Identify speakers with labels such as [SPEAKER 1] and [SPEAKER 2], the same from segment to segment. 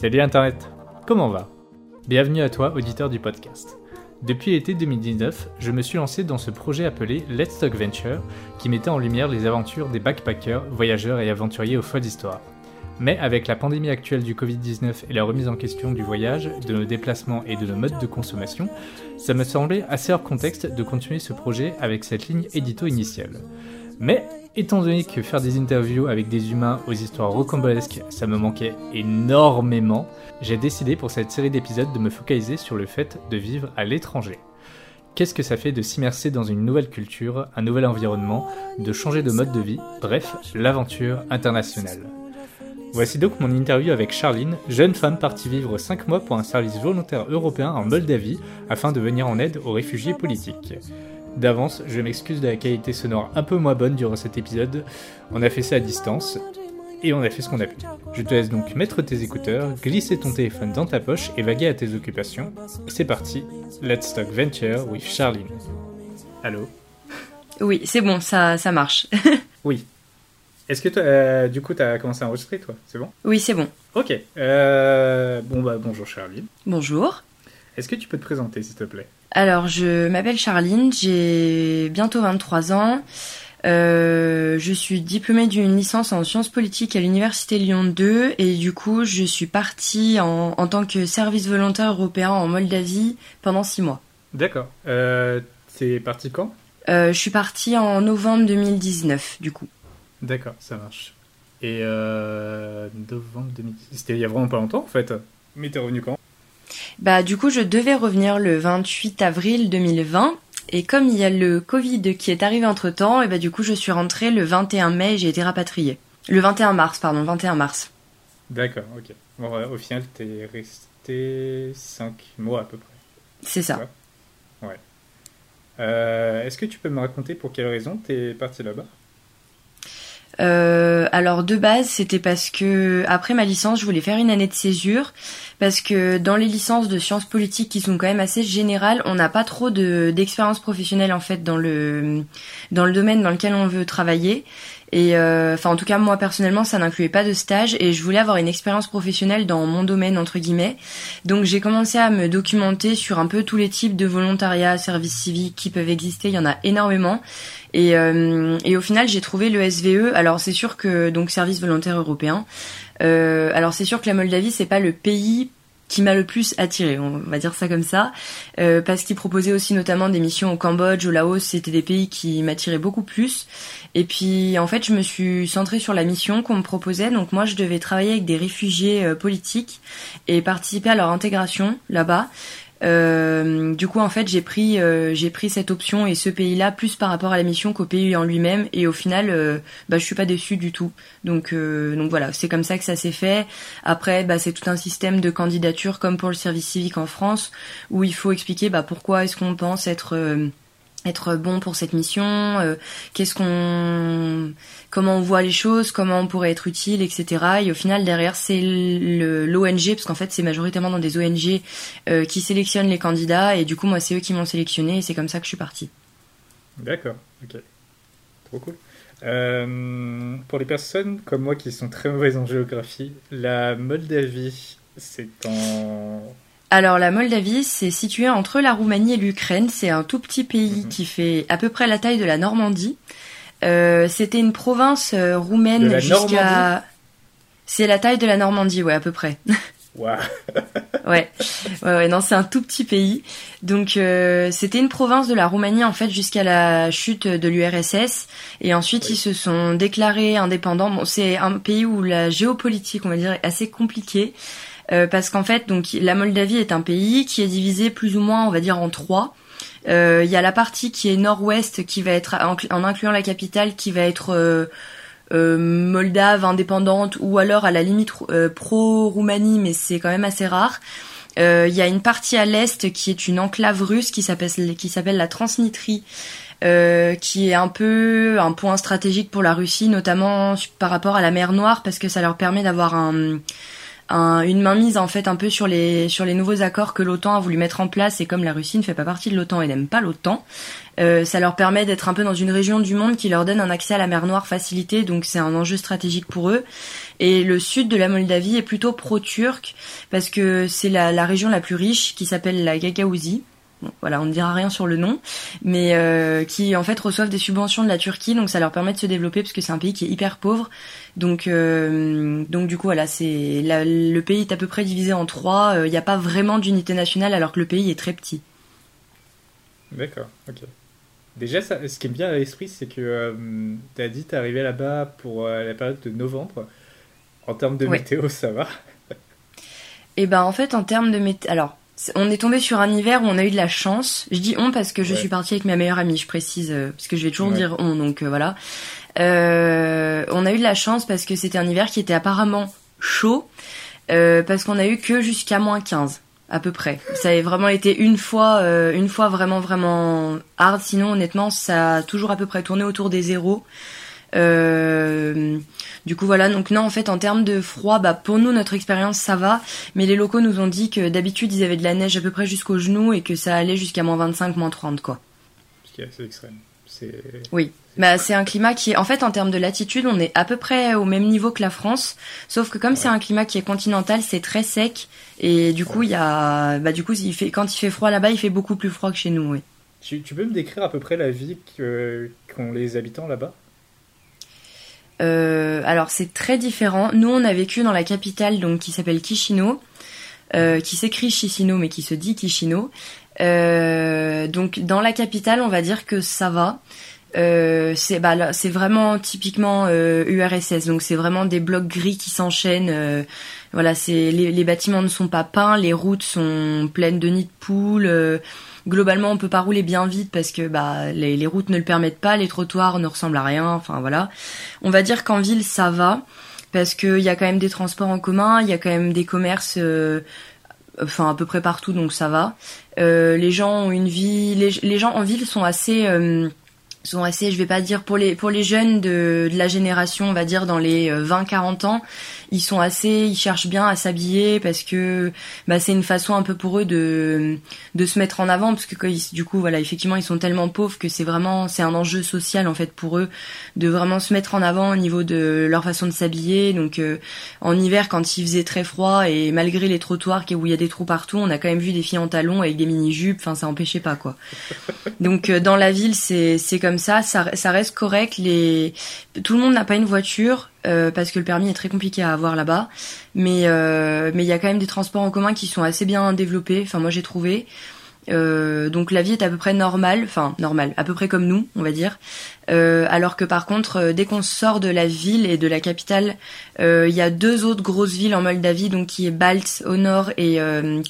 [SPEAKER 1] Salut Internet, comment va? Bienvenue à toi, auditeur du podcast. Depuis l'été 2019, je me suis lancé dans ce projet appelé Let's Talk Venture, qui mettait en lumière les aventures des backpackers, voyageurs et aventuriers aux folles histoires. Mais avec la pandémie actuelle du Covid-19 et la remise en question du voyage, de nos déplacements et de nos modes de consommation, ça me semblait assez hors contexte de continuer ce projet avec cette ligne édito initiale. Mais étant donné que faire des interviews avec des humains aux histoires rocambolesques, ça me manquait énormément, j'ai décidé pour cette série d'épisodes de me focaliser sur le fait de vivre à l'étranger. Qu'est-ce que ça fait de s'immerser dans une nouvelle culture, un nouvel environnement, de changer de mode de vie, bref, l'aventure internationale. Voici donc mon interview avec Charline, jeune femme partie vivre 5 mois pour un service volontaire européen en Moldavie afin de venir en aide aux réfugiés politiques. D'avance, je m'excuse de la qualité sonore un peu moins bonne durant cet épisode, on a fait ça à distance, et on a fait ce qu'on a pu. Je te laisse donc mettre tes écouteurs, glisser ton téléphone dans ta poche et vaguer à tes occupations. C'est parti, Let's Talk Venture with Charline. Allô?
[SPEAKER 2] Oui, c'est bon, ça, ça marche.
[SPEAKER 1] Oui. Est-ce que toi, euh, du coup, t'as commencé à enregistrer, toi? C'est bon?
[SPEAKER 2] Oui, c'est bon.
[SPEAKER 1] Ok. Euh, bon, bah, bonjour Charline.
[SPEAKER 2] Bonjour.
[SPEAKER 1] Est-ce que tu peux te présenter, s'il te plaît?
[SPEAKER 2] Alors, je m'appelle Charline, j'ai bientôt 23 ans. Euh, je suis diplômée d'une licence en sciences politiques à l'université Lyon 2 et du coup je suis partie en, en tant que service volontaire européen en Moldavie pendant six mois.
[SPEAKER 1] D'accord. Euh, c'est parti quand?
[SPEAKER 2] Euh, je suis partie en novembre 2019 du coup.
[SPEAKER 1] D'accord, ça marche. Et euh, novembre 2010. C'était il y a vraiment pas longtemps, en fait. Mais t'es revenu quand?
[SPEAKER 2] Bah du coup je devais revenir le 28 avril 2020 et comme il y a le Covid qui est arrivé entre temps et bah du coup je suis rentrée le 21 mai et j'ai été rapatriée. Le 21 mars pardon, 21 mars.
[SPEAKER 1] D'accord, ok. Bon, au final, t'es resté 5 mois à peu près.
[SPEAKER 2] C'est ça.
[SPEAKER 1] Ouais. Euh, Est-ce que tu peux me raconter pour quelle raison t'es parti là-bas?
[SPEAKER 2] Euh, alors de base, c'était parce que après ma licence, je voulais faire une année de césure parce que dans les licences de sciences politiques qui sont quand même assez générales, on n'a pas trop de d'expérience professionnelle en fait dans le dans le domaine dans lequel on veut travailler. Et euh, enfin en tout cas moi personnellement ça n'incluait pas de stage et je voulais avoir une expérience professionnelle dans mon domaine entre guillemets. Donc j'ai commencé à me documenter sur un peu tous les types de volontariat, services civiques qui peuvent exister, il y en a énormément. Et, euh, et au final, j'ai trouvé le SVE. Alors c'est sûr que donc service volontaire européen. Euh, alors c'est sûr que la Moldavie c'est pas le pays qui m'a le plus attiré, on va dire ça comme ça, euh, parce qu'il proposait aussi notamment des missions au Cambodge, au Laos, c'était des pays qui m'attiraient beaucoup plus. Et puis en fait, je me suis centrée sur la mission qu'on me proposait. Donc moi, je devais travailler avec des réfugiés euh, politiques et participer à leur intégration là-bas. Euh, du coup, en fait, j'ai pris euh, j'ai pris cette option et ce pays-là plus par rapport à la mission qu'au pays en lui-même. Et au final, euh, bah, je suis pas déçue du tout. Donc euh, donc voilà, c'est comme ça que ça s'est fait. Après, bah, c'est tout un système de candidature comme pour le service civique en France où il faut expliquer bah, pourquoi est-ce qu'on pense être euh, être bon pour cette mission, euh, qu'est-ce qu'on, comment on voit les choses, comment on pourrait être utile, etc. Et au final derrière c'est l'ONG parce qu'en fait c'est majoritairement dans des ONG euh, qui sélectionnent les candidats et du coup moi c'est eux qui m'ont sélectionné et c'est comme ça que je suis partie.
[SPEAKER 1] D'accord, ok. Trop cool. Euh, pour les personnes comme moi qui sont très mauvaises en géographie, la Moldavie, c'est en...
[SPEAKER 2] Alors la Moldavie c'est situé entre la Roumanie et l'Ukraine, c'est un tout petit pays
[SPEAKER 1] Mhm.
[SPEAKER 2] qui fait à peu près la taille de la Normandie. Euh, C'était une province euh, roumaine jusqu'à c'est la taille de la Normandie, ouais, à peu près.
[SPEAKER 1] Waouh
[SPEAKER 2] Ouais, ouais, ouais, non, c'est un tout petit pays. Donc, euh, c'était une province de la Roumanie en fait jusqu'à la chute de l'URSS, et ensuite
[SPEAKER 1] Oui.
[SPEAKER 2] ils se sont déclarés indépendants. Bon, c'est un pays où la géopolitique, on va dire, est assez compliquée. Euh, parce qu'en fait, donc la Moldavie est un pays qui est divisé plus ou moins, on va dire, en trois. Euh, Il y a la partie qui est nord-ouest, qui va être en, incluant la capitale, qui va être euh, euh, moldave, indépendante, ou alors à la limite euh, pro-Roumanie, mais c'est quand même assez rare. Euh, Il y a une partie à l'est qui est une enclave russe qui s'appelle qui s'appelle la Transnistrie, euh, qui est un peu un point stratégique pour la Russie, notamment par rapport à la mer Noire, parce que ça leur permet d'avoir un une mainmise en fait un peu sur les sur les nouveaux accords que l'OTAN a voulu mettre en place. Et comme la Russie ne fait pas partie de l'OTAN et n'aime pas l'OTAN, euh, ça leur permet d'être un peu dans une région du monde qui leur donne un accès à la mer Noire facilité, donc c'est un enjeu stratégique pour eux. Et le sud de la Moldavie est plutôt pro-turc parce que c'est la, la région la plus riche qui s'appelle la Gagaouzie voilà, on ne dira rien sur le nom, mais euh, qui en fait reçoivent des subventions de la Turquie, donc ça leur permet de se développer parce que c'est un pays qui est hyper pauvre. Donc, euh, donc du coup, voilà, c'est le pays est à peu près divisé en trois. Il n'y a pas vraiment d'unité nationale alors que le pays est très petit.
[SPEAKER 1] D'accord, ok. Déjà, ça, ce qui est bien à l'esprit, c'est que euh, tu as dit tu es arrivé là-bas pour la période de novembre. En termes de météo, ça va?
[SPEAKER 2] Eh ben, en fait, en termes de météo, alors on est tombé sur un hiver où on a eu de la chance. Je dis on parce que je suis partie avec ma meilleure amie, je précise, euh, parce que je vais toujours dire on, donc euh, voilà. Euh, on a eu de la chance parce que c'était un hiver qui était apparemment chaud, parce qu'on a eu que jusqu'à moins 15 à peu près. Ça a vraiment été une fois, une fois vraiment vraiment hard. Sinon, honnêtement, ça a toujours à peu près tourné autour des zéros. Euh, du coup voilà, donc non en fait en termes de froid, bah pour nous notre expérience ça va, mais les locaux nous ont dit que d'habitude ils avaient de la neige à peu près jusqu'aux genoux et que ça allait jusqu'à moins 25, moins 30 quoi.
[SPEAKER 1] Ce qui est assez extrême.
[SPEAKER 2] Oui, bah c'est un climat qui est en fait en termes de latitude on est à peu près au même niveau que la France, sauf que comme c'est un climat qui est continental c'est très sec. Et du coup il y a bah du coup il fait quand il fait froid là-bas il fait beaucoup plus froid que chez nous oui.
[SPEAKER 1] Tu, tu peux me décrire à peu près la vie qu'ont les habitants là-bas?
[SPEAKER 2] Euh, alors c'est très différent. Nous on a vécu dans la capitale donc qui s'appelle Kishino, euh, qui s'écrit Chisinau mais qui se dit Kishino. Euh, donc dans la capitale on va dire que ça va. c'est bah, c'est vraiment typiquement URSS donc c'est vraiment des blocs gris qui s'enchaînent. voilà les, les, bâtiments ne sont pas peints, les routes sont pleines de nids de poules globalement on peut pas rouler bien vite parce que bah les, routes ne le permettent pas, les trottoirs ne ressemblent à rien, enfin voilà. On va dire qu'en ville ça va parce qu'il y a quand même des transports en commun, il y a quand même des commerces euh, enfin à peu près partout donc ça va. Euh, les gens ont une vie les, gens en ville sont assez euh, sont je vais pas dire pour les jeunes de, de la génération, on va dire dans les 20-40 ans, ils sont assez, ils cherchent bien à s'habiller parce que bah, c'est une façon un peu pour eux de de se mettre en avant parce que du coup voilà effectivement ils sont tellement pauvres que c'est vraiment c'est un enjeu social en fait pour eux de vraiment se mettre en avant au niveau de leur façon de s'habiller. Donc euh, en hiver quand il faisait très froid et malgré les trottoirs où il y a des trous partout on a quand même vu des filles en talons avec des mini jupes enfin ça empêchait pas quoi. Donc euh, dans la ville c'est c'est comme ça, ça ça reste correct. Les tout le monde n'a pas une voiture euh, parce que le permis est très compliqué à avoir là-bas. Mais euh, mais il y a quand même des transports en commun qui sont assez bien développés. Enfin moi j'ai trouvé. Euh, donc la vie est à peu près normale, enfin normale, à peu près comme nous, on va dire. alors que par contre, dès qu'on sort de la ville et de la capitale, il y a deux autres grosses villes en Moldavie, donc qui est Balt au nord et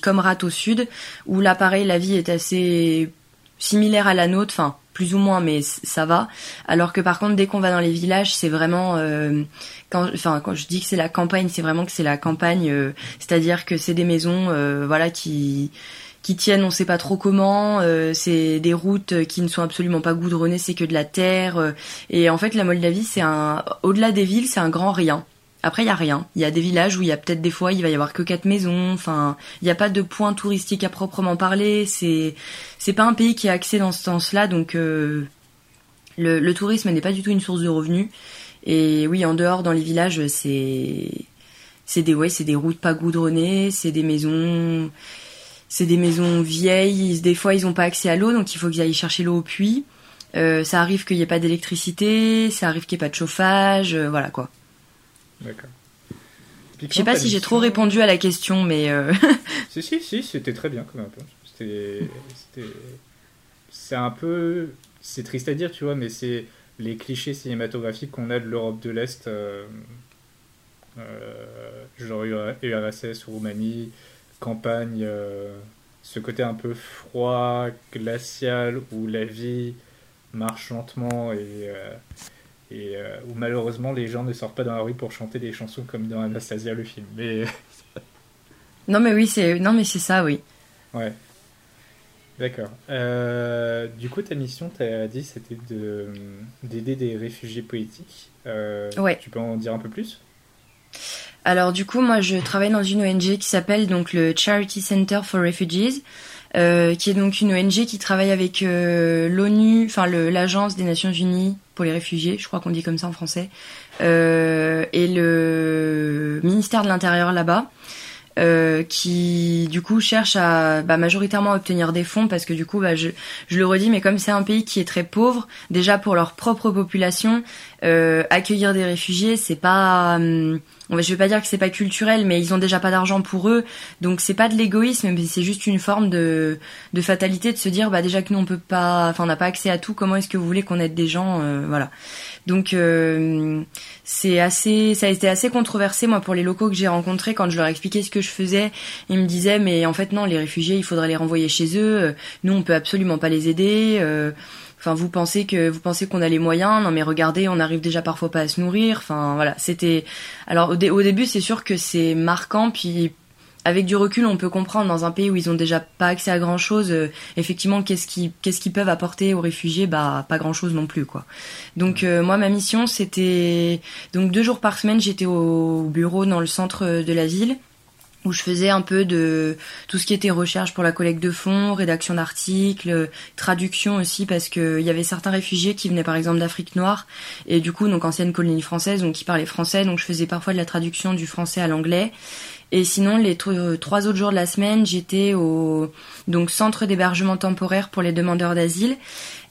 [SPEAKER 2] Komrat au sud, où là pareil la vie est assez similaire à la nôtre, enfin plus ou moins, mais ça va. Alors que par contre, dès qu'on va dans les villages, c'est vraiment euh, quand, enfin, quand je dis que c'est la campagne, c'est vraiment que c'est la campagne, euh, c'est-à-dire que c'est des maisons, euh, voilà, qui qui tiennent, on sait pas trop comment. c'est des routes qui ne sont absolument pas goudronnées, c'est que de la terre. et en fait, la Moldavie, c'est un, au-delà des villes, c'est un grand rien. Après, il y a rien. Il y a des villages où il y a peut-être des fois, il va y avoir que quatre maisons. Enfin, il n'y a pas de point touristique à proprement parler. C'est, c'est pas un pays qui est axé dans ce sens-là, donc euh, le, tourisme n'est pas du tout une source de revenus. Et oui, en dehors, dans les villages, c'est, c'est des, ouais, c'est des routes pas goudronnées, c'est des maisons, c'est des maisons vieilles. Des fois, ils n'ont pas accès à l'eau, donc il faut qu'ils aillent chercher l'eau au puits. Euh, ça arrive qu'il n'y ait pas d'électricité, ça arrive qu'il n'y ait pas de chauffage, euh, voilà quoi.
[SPEAKER 1] D'accord.
[SPEAKER 2] Je sais pas si j'ai trop répondu à la question, mais. Euh...
[SPEAKER 1] si, si, si, c'était très bien comme C'était. C'est un peu. C'est triste à dire, tu vois, mais c'est les clichés cinématographiques qu'on a de l'Europe de l'Est, euh, euh, genre URSS, Roumanie, campagne, ce côté un peu froid, glacial, où la vie marche lentement et et euh, où malheureusement les gens ne sortent pas dans la rue pour chanter des chansons comme dans Anastasia le film. Mais
[SPEAKER 2] non mais oui c'est non mais c'est ça oui.
[SPEAKER 1] Ouais. D'accord. Euh, du coup ta mission tu as dit c'était de d'aider des réfugiés politiques. Euh,
[SPEAKER 2] ouais.
[SPEAKER 1] Tu peux en dire un peu plus?
[SPEAKER 2] Alors du coup, moi, je travaille dans une ONG qui s'appelle donc le Charity Center for Refugees, euh, qui est donc une ONG qui travaille avec euh, l'ONU, enfin l'agence des Nations Unies pour les réfugiés, je crois qu'on dit comme ça en français, euh, et le ministère de l'Intérieur là-bas. Euh, qui du coup cherche à bah, majoritairement obtenir des fonds parce que du coup bah, je, je le redis mais comme c'est un pays qui est très pauvre déjà pour leur propre population euh, accueillir des réfugiés c'est pas hum, je vais pas dire que c'est pas culturel, mais ils ont déjà pas d'argent pour eux, donc c'est pas de l'égoïsme, mais c'est juste une forme de, de fatalité de se dire bah déjà que nous on peut pas, enfin on n'a pas accès à tout, comment est-ce que vous voulez qu'on aide des gens, euh, voilà. Donc euh, c'est assez, ça a été assez controversé moi pour les locaux que j'ai rencontrés quand je leur expliquais ce que je faisais, ils me disaient mais en fait non les réfugiés il faudrait les renvoyer chez eux, nous on peut absolument pas les aider. Euh, Enfin, vous pensez que vous pensez qu'on a les moyens Non, mais regardez, on arrive déjà parfois pas à se nourrir. Enfin, voilà, c'était. Alors au, au début, c'est sûr que c'est marquant, puis avec du recul, on peut comprendre dans un pays où ils ont déjà pas accès à grand chose, euh, effectivement, qu'est-ce qu'ils qu'est-ce qu'ils peuvent apporter aux réfugiés? Bah, pas grand chose non plus, quoi. Donc euh, moi, ma mission, c'était donc deux jours par semaine, j'étais au bureau dans le centre de la ville où je faisais un peu de tout ce qui était recherche pour la collecte de fonds, rédaction d'articles, traduction aussi parce que il y avait certains réfugiés qui venaient par exemple d'Afrique noire. Et du coup donc ancienne colonie française donc qui parlaient français donc je faisais parfois de la traduction du français à l'anglais. Et sinon les trois autres jours de la semaine j'étais au donc centre d'hébergement temporaire pour les demandeurs d'asile.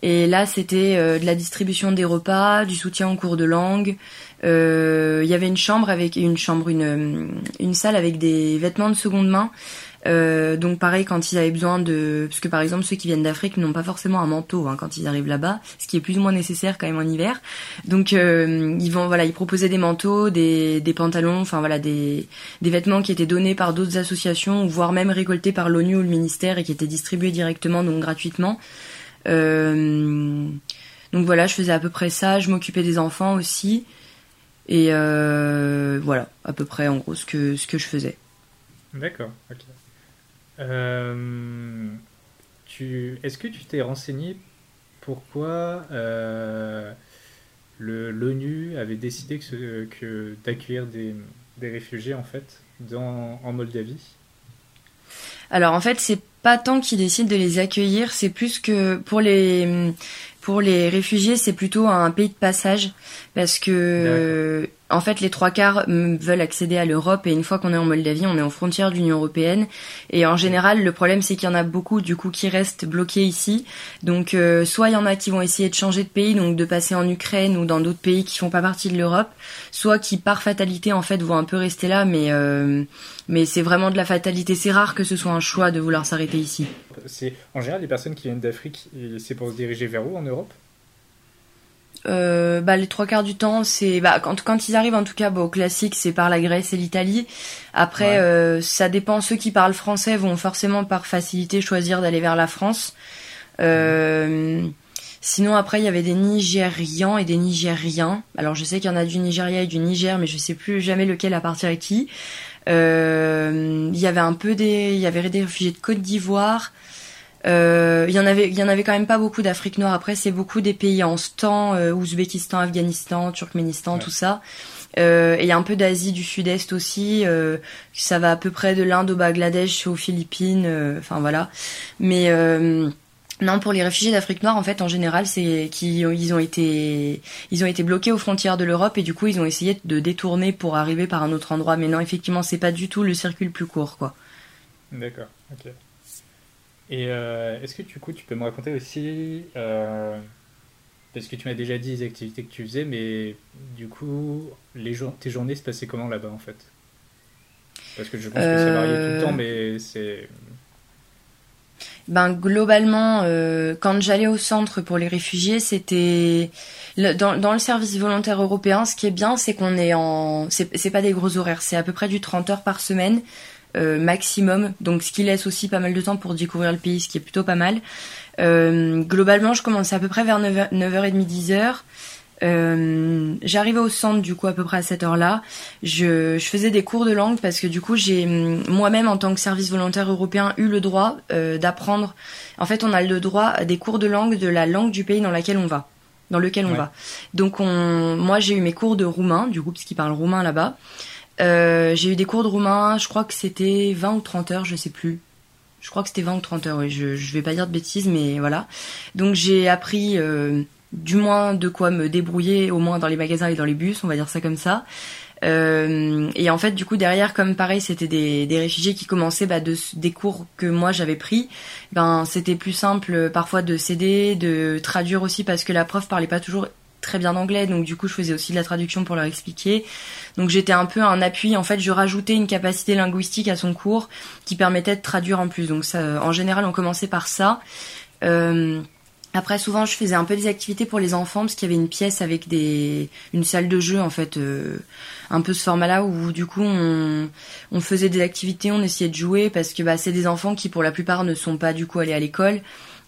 [SPEAKER 2] Et là c'était euh, de la distribution des repas, du soutien en cours de langue, euh, il y avait une chambre avec une chambre, une, une salle avec des vêtements de seconde main. Euh, donc pareil quand ils avaient besoin de parce que par exemple ceux qui viennent d'Afrique n'ont pas forcément un manteau hein, quand ils arrivent là-bas ce qui est plus ou moins nécessaire quand même en hiver. Donc euh, ils vont voilà ils proposaient des manteaux des, des pantalons enfin voilà des, des vêtements qui étaient donnés par d'autres associations voire même récoltés par l'ONU ou le ministère et qui étaient distribués directement donc gratuitement. Euh, donc voilà je faisais à peu près ça. Je m'occupais des enfants aussi et euh, voilà, à peu près en gros ce que, ce que je faisais.
[SPEAKER 1] D'accord, ok. Euh, est-ce que tu t'es renseigné pourquoi euh, l'ONU avait décidé que, que d'accueillir des, des, réfugiés en fait dans, en Moldavie?
[SPEAKER 2] Alors en fait, c'est pas tant qu'ils décident de les accueillir, c'est plus que pour les pour les réfugiés, c'est plutôt un pays de passage parce que en fait, les trois quarts veulent accéder à l'Europe et une fois qu'on est en Moldavie, on est en frontière de l'Union européenne. Et en général, le problème, c'est qu'il y en a beaucoup du coup qui restent bloqués ici. Donc, euh, soit il y en a qui vont essayer de changer de pays, donc de passer en Ukraine ou dans d'autres pays qui font pas partie de l'Europe, soit qui par fatalité en fait vont un peu rester là, mais euh, mais c'est vraiment de la fatalité. C'est rare que ce soit un choix de vouloir s'arrêter ici.
[SPEAKER 1] C'est en général les personnes qui viennent d'Afrique, c'est pour se diriger vers où en Europe?
[SPEAKER 2] Euh, bah, les trois quarts du temps, c'est bah, quand, quand ils arrivent en tout cas, bah, au classique, c'est par la Grèce et l'Italie. Après, euh, ça dépend. Ceux qui parlent français vont forcément par facilité choisir d'aller vers la France. Euh, sinon, après, il y avait des Nigérians et des Nigériens. Alors, je sais qu'il y en a du Nigeria et du Niger, mais je sais plus jamais lequel appartient à qui. Euh, il y avait un peu des, il y avait des réfugiés de Côte d'Ivoire. Euh, il y en avait, il y en avait quand même pas beaucoup d'Afrique noire. Après, c'est beaucoup des pays en stan, euh, Ouzbékistan, Afghanistan, Turkménistan, tout ça. Euh, et il y a un peu d'Asie du Sud-Est aussi. Euh, ça va à peu près de l'Inde au Bangladesh, aux Philippines. Euh, enfin voilà. Mais non, pour les réfugiés d'Afrique noire, en fait, en général, c'est qu'ils ils ont été, ils ont été bloqués aux frontières de l'Europe et du coup, ils ont essayé de détourner pour arriver par un autre endroit. Mais non, effectivement, c'est pas du tout le circuit le plus court, quoi.
[SPEAKER 1] D'accord. Ok. Et euh, est-ce que du coup tu peux me raconter aussi, euh, parce que tu m'as déjà dit les activités que tu faisais, mais du coup les tes journées se passaient comment là-bas en fait? Parce que je pense que ça variait tout le temps, mais c'est...
[SPEAKER 2] Ben globalement, euh, quand j'allais au centre pour les réfugiés, c'était dans, dans, le service volontaire européen. Ce qui est bien, c'est qu'on est en, c'est pas des gros horaires, c'est à peu près du 30 heures par semaine. Euh, maximum, donc ce qui laisse aussi pas mal de temps pour découvrir le pays, ce qui est plutôt pas mal. Euh, globalement, je commençais à peu près vers 9h, 9h30, 10h. Euh, j'arrivais au centre du coup à peu près à cette heure-là. Je, je, faisais des cours de langue parce que du coup j'ai moi-même en tant que service volontaire européen eu le droit euh, d'apprendre. En fait, on a le droit à des cours de langue de la langue du pays dans laquelle on va, dans lequel on va. Donc on, moi j'ai eu mes cours de roumain du coup parce qu'ils parlent roumain là-bas. J'ai eu des cours de roumain, je crois que c'était 20 ou 30 heures, je sais plus. Je crois que c'était 20 ou 30 heures, oui, je, je vais pas dire de bêtises, mais voilà. Donc j'ai appris du moins de quoi me débrouiller, au moins dans les magasins et dans les bus, on va dire ça comme ça. Euh, et en fait, du coup, derrière, comme pareil, c'était des, réfugiés qui commençaient bah, de, des cours que moi j'avais pris. Ben, c'était plus simple euh, parfois de céder, de traduire aussi parce que la prof parlait pas toujours très bien anglais, donc du coup, je faisais aussi de la traduction pour leur expliquer. Donc j'étais un peu un appui. En fait, je rajoutais une capacité linguistique à son cours qui permettait de traduire en plus. Donc ça, en général, on commençait par ça. Euh, après, souvent, je faisais un peu des activités pour les enfants parce qu'il y avait une pièce avec des une salle de jeu en fait, euh, un peu ce format-là où du coup on, on faisait des activités, on essayait de jouer parce que bah c'est des enfants qui pour la plupart ne sont pas du coup allés à l'école.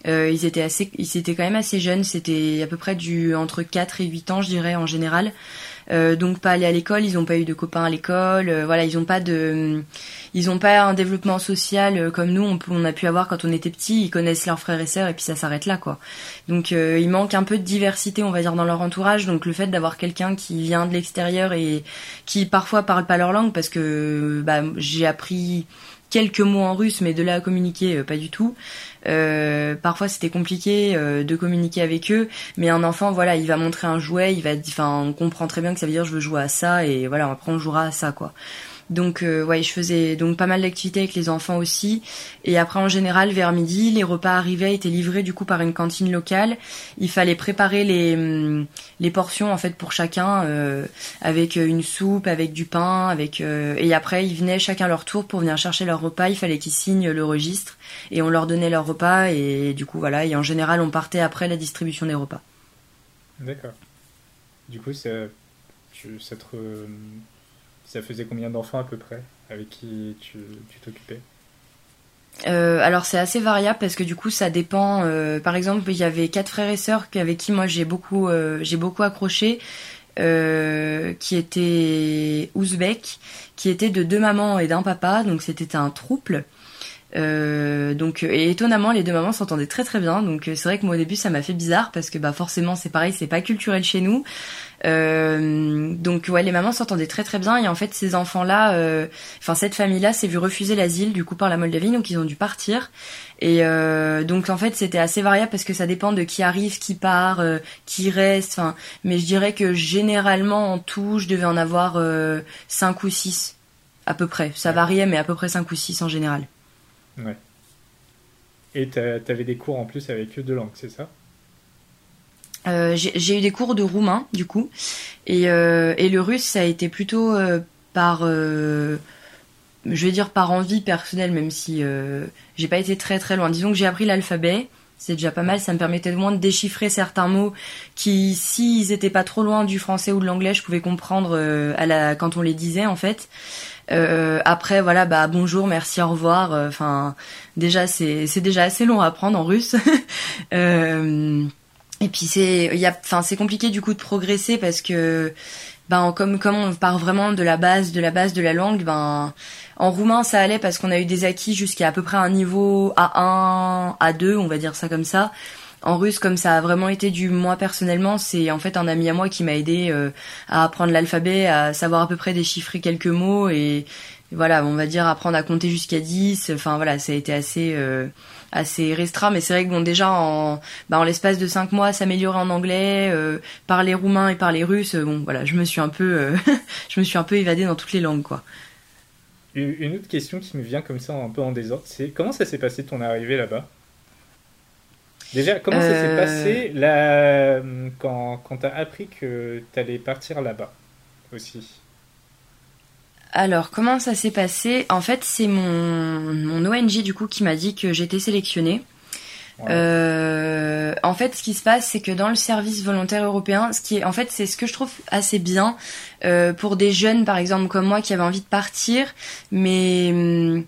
[SPEAKER 2] Euh, ils étaient assez, ils étaient quand même assez jeunes. C'était à peu près du entre 4 et 8 ans, je dirais en général. Euh, donc pas aller à l'école, ils n'ont pas eu de copains à l'école, euh, voilà, ils n'ont pas de, ils ont pas un développement social euh, comme nous on, a pu avoir quand on était petit. Ils connaissent leurs frères et sœurs et puis ça s'arrête là quoi. Donc il manque un peu de diversité, on va dire, dans leur entourage. Donc le fait d'avoir quelqu'un qui vient de l'extérieur et qui parfois parle pas leur langue parce que bah, j'ai appris quelques mots en russe, mais de là à communiquer, pas du tout. Euh, parfois c'était compliqué euh, de communiquer avec eux, mais un enfant, voilà, il va montrer un jouet, il va, enfin, on comprend très bien que ça veut dire je veux jouer à ça et voilà, après on jouera à ça quoi. Donc euh, ouais, je faisais donc pas mal d'activités avec les enfants aussi. Et après en général vers midi, les repas arrivaient étaient livrés du coup par une cantine locale. Il fallait préparer les hum, les portions en fait pour chacun euh, avec euh, une soupe, avec du pain, avec et après ils venaient chacun leur tour pour venir chercher leur repas. Il fallait qu'ils signent le registre et on leur donnait leur repas et du coup voilà. Et en général on partait après la distribution des repas.
[SPEAKER 1] D'accord. Du coup ça, ça te ça faisait combien d'enfants à peu près avec qui tu t'occupais?
[SPEAKER 2] Euh, alors c'est assez variable parce que du coup ça dépend. Euh, par exemple, il y avait quatre frères et sœurs avec qui moi j'ai beaucoup euh, beaucoup accroché, qui étaient ouzbeks, qui étaient de deux mamans et d'un papa, donc c'était un trouble. Donc et étonnamment les deux mamans s'entendaient très très bien donc c'est vrai que moi au début ça m'a fait bizarre parce que bah forcément c'est pareil c'est pas culturel chez nous euh, donc ouais, les mamans s'entendaient très très bien et en fait ces enfants-là, euh, enfin cette famille-là s'est vu refuser l'asile du coup par la Moldavie, donc ils ont dû partir. Et euh, donc en fait c'était assez variable parce que ça dépend de qui arrive, qui part, euh, qui reste. Enfin, mais je dirais que généralement en tout, je devais en avoir 5 ou 6 à peu près. Ça variait, mais à peu près 5 ou 6 en général.
[SPEAKER 1] Ouais. Et t'avais des cours en plus avec eux de langue, c'est ça?
[SPEAKER 2] Euh, j'ai eu des cours de roumain du coup. Et, euh, et le russe ça a été plutôt euh, par je vais dire par envie personnelle même si j'ai pas été très très loin. Disons que j'ai appris l'alphabet. C'est déjà pas mal. Ça me permettait de moins de déchiffrer certains mots qui s'ils étaient pas trop loin du français ou de l'anglais je pouvais comprendre à la quand on les disait en fait après voilà bah bonjour merci au revoir enfin déjà c'est déjà assez long à apprendre en russe Et puis c'est, il y enfin c'est compliqué du coup de progresser parce que, ben comme comme on part vraiment de la base de la base de la langue, ben en roumain ça allait parce qu'on a eu des acquis jusqu'à à peu près un niveau A1, A2, on va dire ça comme ça. En russe, comme ça a vraiment été du moi personnellement, c'est en fait un ami à moi qui m'a aidé euh, à apprendre l'alphabet, à savoir à peu près déchiffrer quelques mots et voilà, on va dire apprendre à compter jusqu'à 10. Enfin voilà, ça a été assez euh, assez restreint, mais c'est vrai que bon déjà en bah, l'espace de cinq mois s'améliorer en anglais, euh, parler roumain et parler russe, bon voilà, je me suis un peu euh, je me suis un peu évadée dans toutes les langues quoi.
[SPEAKER 1] Une autre question qui me vient comme ça un peu en désordre, c'est comment ça s'est passé ton arrivée là-bas? Déjà, comment ça s'est passé là, quand, quand tu as appris que tu allais partir là-bas aussi?
[SPEAKER 2] Alors, comment ça s'est passé? En fait, c'est mon, mon ONG du coup qui m'a dit que j'étais sélectionnée. Euh, en fait, ce qui se passe, c'est que dans le service volontaire européen, ce qui est, en fait, c'est ce que je trouve assez bien euh, pour des jeunes, par exemple comme moi, qui avaient envie de partir, mais hum,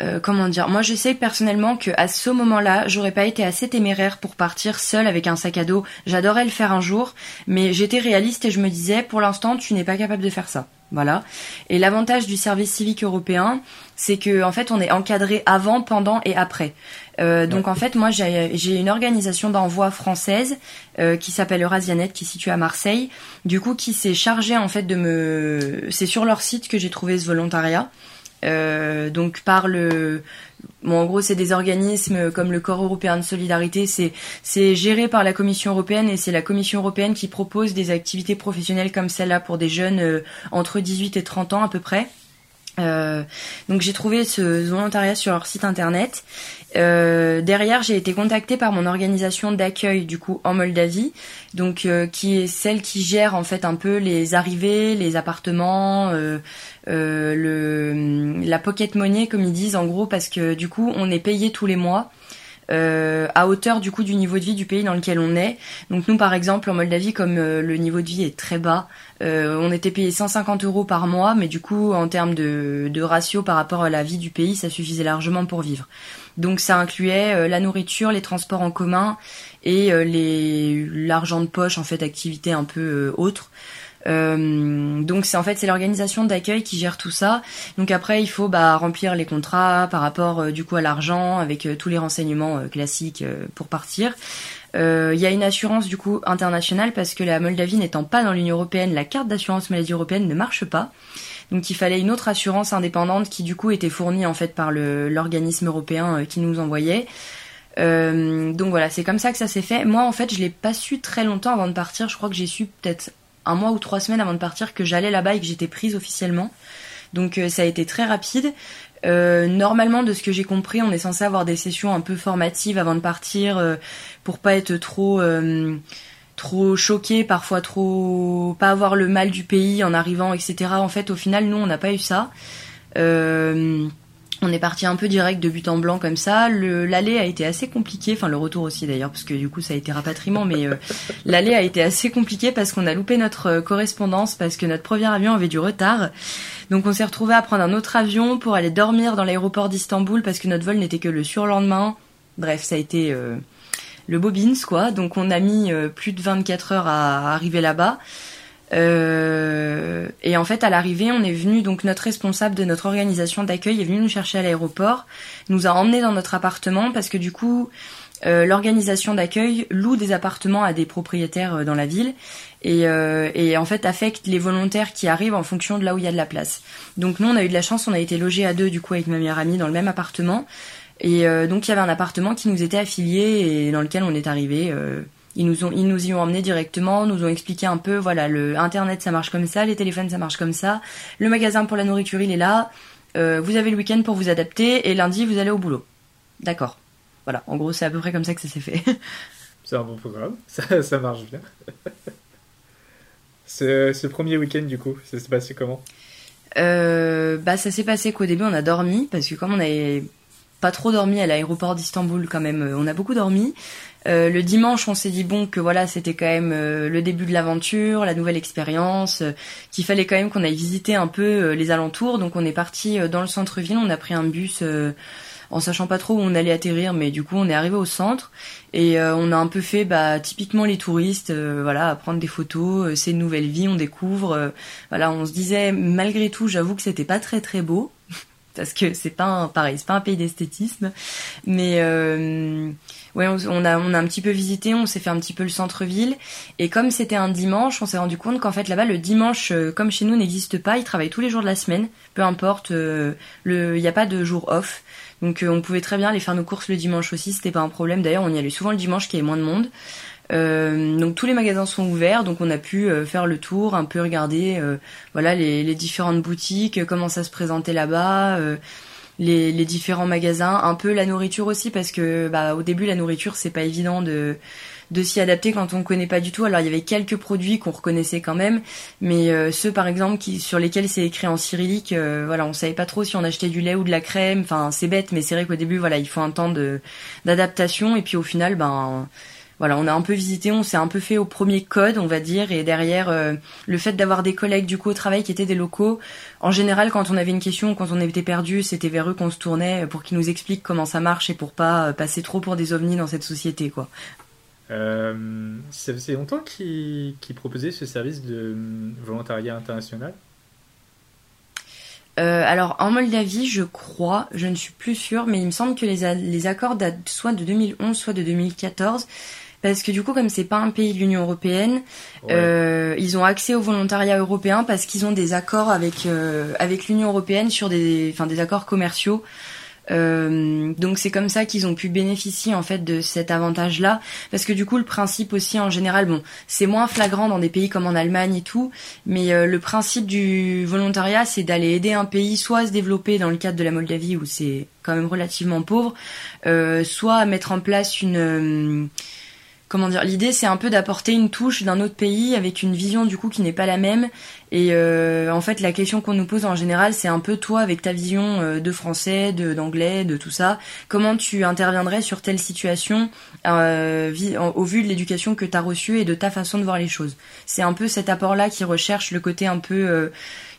[SPEAKER 2] euh, comment dire? Moi, je sais personnellement que à ce moment-là, j'aurais pas été assez téméraire pour partir seule avec un sac à dos. J'adorais le faire un jour, mais j'étais réaliste et je me disais, pour l'instant, tu n'es pas capable de faire ça. Voilà. Et l'avantage du service civique européen, c'est que en fait, on est encadré avant, pendant et après. Euh, donc en fait, moi j'ai une organisation d'envoi française euh, qui s'appelle Eurasianet, qui est située à Marseille. Du coup, qui s'est chargée en fait de me, c'est sur leur site que j'ai trouvé ce volontariat. Euh, donc par le Bon, en gros, c'est des organismes comme le Corps européen de solidarité. C'est géré par la Commission européenne et c'est la Commission européenne qui propose des activités professionnelles comme celle-là pour des jeunes euh, entre 18 et 30 ans à peu près. Euh, donc j'ai trouvé ce volontariat sur leur site internet. Euh, derrière, j'ai été contactée par mon organisation d'accueil du coup en Moldavie, donc euh, qui est celle qui gère en fait un peu les arrivées, les appartements, euh, le la pocket money comme ils disent en gros parce que du coup on est payé tous les mois. À hauteur du coup du niveau de vie du pays dans lequel on est. Donc nous par exemple en Moldavie comme le niveau de vie est très bas, on était payé 150 euros par mois, mais du coup en termes de, de ratio par rapport à la vie du pays, ça suffisait largement pour vivre. Donc ça incluait la nourriture, les transports en commun et les l'argent de poche en fait activités un peu. Euh, donc c'est en fait c'est l'organisation d'accueil qui gère tout ça. Donc après il faut bah, remplir les contrats par rapport euh, du coup à l'argent avec euh, tous les renseignements classiques pour partir. Il y a une assurance du coup internationale parce que la Moldavie n'étant pas dans l'Union européenne, la carte d'assurance maladie européenne ne marche pas. Donc il fallait une autre assurance indépendante qui du coup était fournie en fait par l'organisme européen qui nous envoyait. donc voilà, c'est comme ça que ça s'est fait. Moi en fait, je l'ai pas su très longtemps avant de partir. Je crois que j'ai su peut-être un mois ou trois semaines avant de partir que j'allais là-bas et que j'étais prise officiellement. Donc euh, ça a été très rapide. Euh, normalement, de ce que j'ai compris, on est censé avoir des sessions un peu formatives avant de partir euh, pour pas être trop trop choqué, parfois trop pas avoir le mal du pays en arrivant, etc. En fait, au final, nous, on n'a pas eu ça. On est parti un peu direct de but en blanc comme ça. L'aller a été assez compliqué, enfin le retour aussi d'ailleurs, parce que du coup ça a été rapatriement, mais euh, l'aller a été assez compliqué parce qu'on a loupé notre euh, correspondance, parce que notre premier avion avait du retard. Donc on s'est retrouvé à prendre un autre avion pour aller dormir dans l'aéroport d'Istanbul parce que notre vol n'était que le surlendemain. Bref, ça a été euh, le bobins quoi. Donc on a mis plus de 24 heures à arriver là-bas. Euh, et en fait, à l'arrivée, on est venu, donc notre responsable de notre organisation d'accueil est venu nous chercher à l'aéroport, nous a emmenés dans notre appartement parce que du coup, euh, l'organisation d'accueil loue des appartements à des propriétaires euh, dans la ville et, euh, et, en fait affecte les volontaires qui arrivent en fonction de là où il y a de la place. Donc nous, on a eu de la chance, on a été logés à deux du coup avec ma meilleure amie dans le même appartement. Et donc il y avait un appartement qui nous était affilié et dans lequel on est arrivé ils nous ont, ils nous y ont emmenés directement, nous ont expliqué un peu, voilà, le internet ça marche comme ça, les téléphones ça marche comme ça, le magasin pour la nourriture il est là, euh, vous avez le week-end pour vous adapter et lundi vous allez au boulot. D'accord. Voilà, en gros c'est à peu près comme ça que ça s'est fait.
[SPEAKER 1] c'est un bon programme, ça, ça marche bien. ce, ce, premier week-end du coup, ça s'est passé comment?
[SPEAKER 2] Euh, Bah ça s'est passé qu'au début on a dormi parce que comme on avait pas trop dormi à l'aéroport d'Istanbul quand même, euh, on a beaucoup dormi. Euh, le dimanche, on s'est dit bon que voilà, c'était quand même euh, le début de l'aventure, la nouvelle expérience, qu'il fallait quand même qu'on aille visiter un peu les alentours. Donc on est parti dans le centre-ville, on a pris un bus en sachant pas trop où on allait atterrir, mais du coup on est arrivé au centre et on a un peu fait bah, typiquement les touristes, voilà, prendre des photos, c'est une nouvelle vie, on découvre. voilà, on se disait malgré tout, j'avoue que c'était pas très très beau parce que c'est pas un, pareil, c'est pas un pays d'esthétisme, mais ouais, on, a, on a un petit peu visité, on s'est fait un petit peu le centre-ville. Et comme c'était un dimanche, on s'est rendu compte qu'en fait là-bas, le dimanche, euh, comme chez nous, n'existe pas. Ils travaillent tous les jours de la semaine, peu importe. Euh, il n'y a pas de jour off. Donc euh, on pouvait très bien aller faire nos courses le dimanche aussi, c'était pas un problème. D'ailleurs, on y allait souvent le dimanche, qui y avait moins de monde. Donc tous les magasins sont ouverts, donc on a pu faire le tour, un peu regarder, voilà les, les, différentes boutiques, comment ça se présentait là-bas les, les, différents magasins, un peu la nourriture aussi parce que bah, au début la nourriture c'est pas évident de de s'y adapter quand on connaît pas du tout. Alors il y avait quelques produits qu'on reconnaissait quand même, mais euh, ceux par exemple qui sur lesquels c'est écrit en cyrillique, euh, voilà, on savait pas trop si on achetait du lait ou de la crème. Enfin c'est bête, mais c'est vrai qu'au début voilà il faut un temps de d'adaptation et puis au final ben voilà, on a un peu visité, on s'est un peu fait au premier code, on va dire, et derrière euh, le fait d'avoir des collègues du coup au travail qui étaient des locaux. En général, quand on avait une question, quand on était perdu, c'était vers eux qu'on se tournait pour qu'ils nous expliquent comment ça marche et pour pas euh, passer trop pour des ovnis dans cette société, quoi.
[SPEAKER 1] Euh, ça faisait longtemps qu'ils qu proposaient ce service de volontariat international?
[SPEAKER 2] Alors en Moldavie, je crois, je ne suis plus sûre, mais il me semble que les, les accords datent soit de 2011, soit de 2014 parce que du coup comme c'est pas un pays de l'Union européenne, euh, ils ont accès au volontariat européen parce qu'ils ont des accords avec euh, avec l'Union européenne sur des enfin des accords commerciaux. Euh, donc c'est comme ça qu'ils ont pu bénéficier en fait de cet avantage-là, parce que du coup le principe aussi en général, bon, c'est moins flagrant dans des pays comme en Allemagne et tout, mais euh, le principe du volontariat, c'est d'aller aider un pays soit à se développer dans le cadre de la Moldavie où c'est quand même relativement pauvre, euh, soit à mettre en place une comment dire l'idée c'est un peu d'apporter une touche d'un autre pays avec une vision du coup qui n'est pas la même. Et euh, en fait la question qu'on nous pose en général c'est un peu toi avec ta vision euh, de français d'anglais de tout ça comment tu interviendrais sur telle situation euh, au vu de l'éducation que tu as reçue et de ta façon de voir les choses. C'est un peu cet apport là qui recherche le côté un peu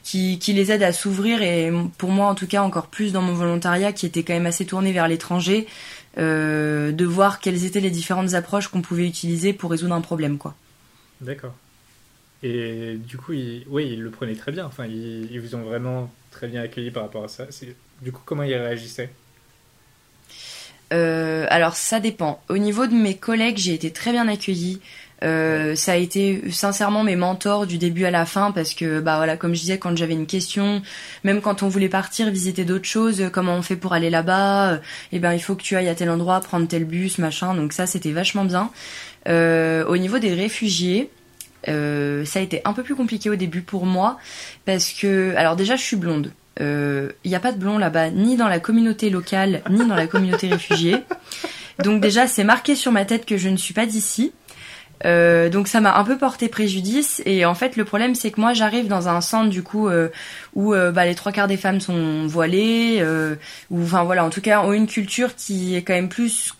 [SPEAKER 2] qui, qui les aide à s'ouvrir et pour moi en tout cas encore plus dans mon volontariat qui était quand même assez tourné vers l'étranger euh, de voir quelles étaient les différentes approches qu'on pouvait utiliser pour résoudre un problème, quoi.
[SPEAKER 1] D'accord. Et du coup, oui, ils le prenaient très bien. Enfin, ils, vous ont vraiment très bien accueilli par rapport à ça. Du coup, comment ils réagissaient?
[SPEAKER 2] Euh, Alors, ça dépend. Au niveau de mes collègues, j'ai été très bien accueillie. Euh, ça a été sincèrement mes mentors du début à la fin parce que bah voilà comme je disais quand j'avais une question même quand on voulait partir visiter d'autres choses comment on fait pour aller là-bas et eh ben il faut que tu ailles à tel endroit prendre tel bus machin. Donc ça c'était vachement bien. Euh, au niveau des réfugiés euh, ça a été un peu plus compliqué au début pour moi parce que alors déjà je suis blonde. Il n'y a pas de blond là-bas ni dans la communauté locale ni dans la communauté réfugiée. Donc déjà c'est marqué sur ma tête que je ne suis pas d'ici euh, donc ça m'a un peu porté préjudice et en fait le problème c'est que moi j'arrive dans un centre du coup euh, où euh, bah, les trois quarts des femmes sont voilées ou enfin voilà en tout cas ont une culture qui est quand même plus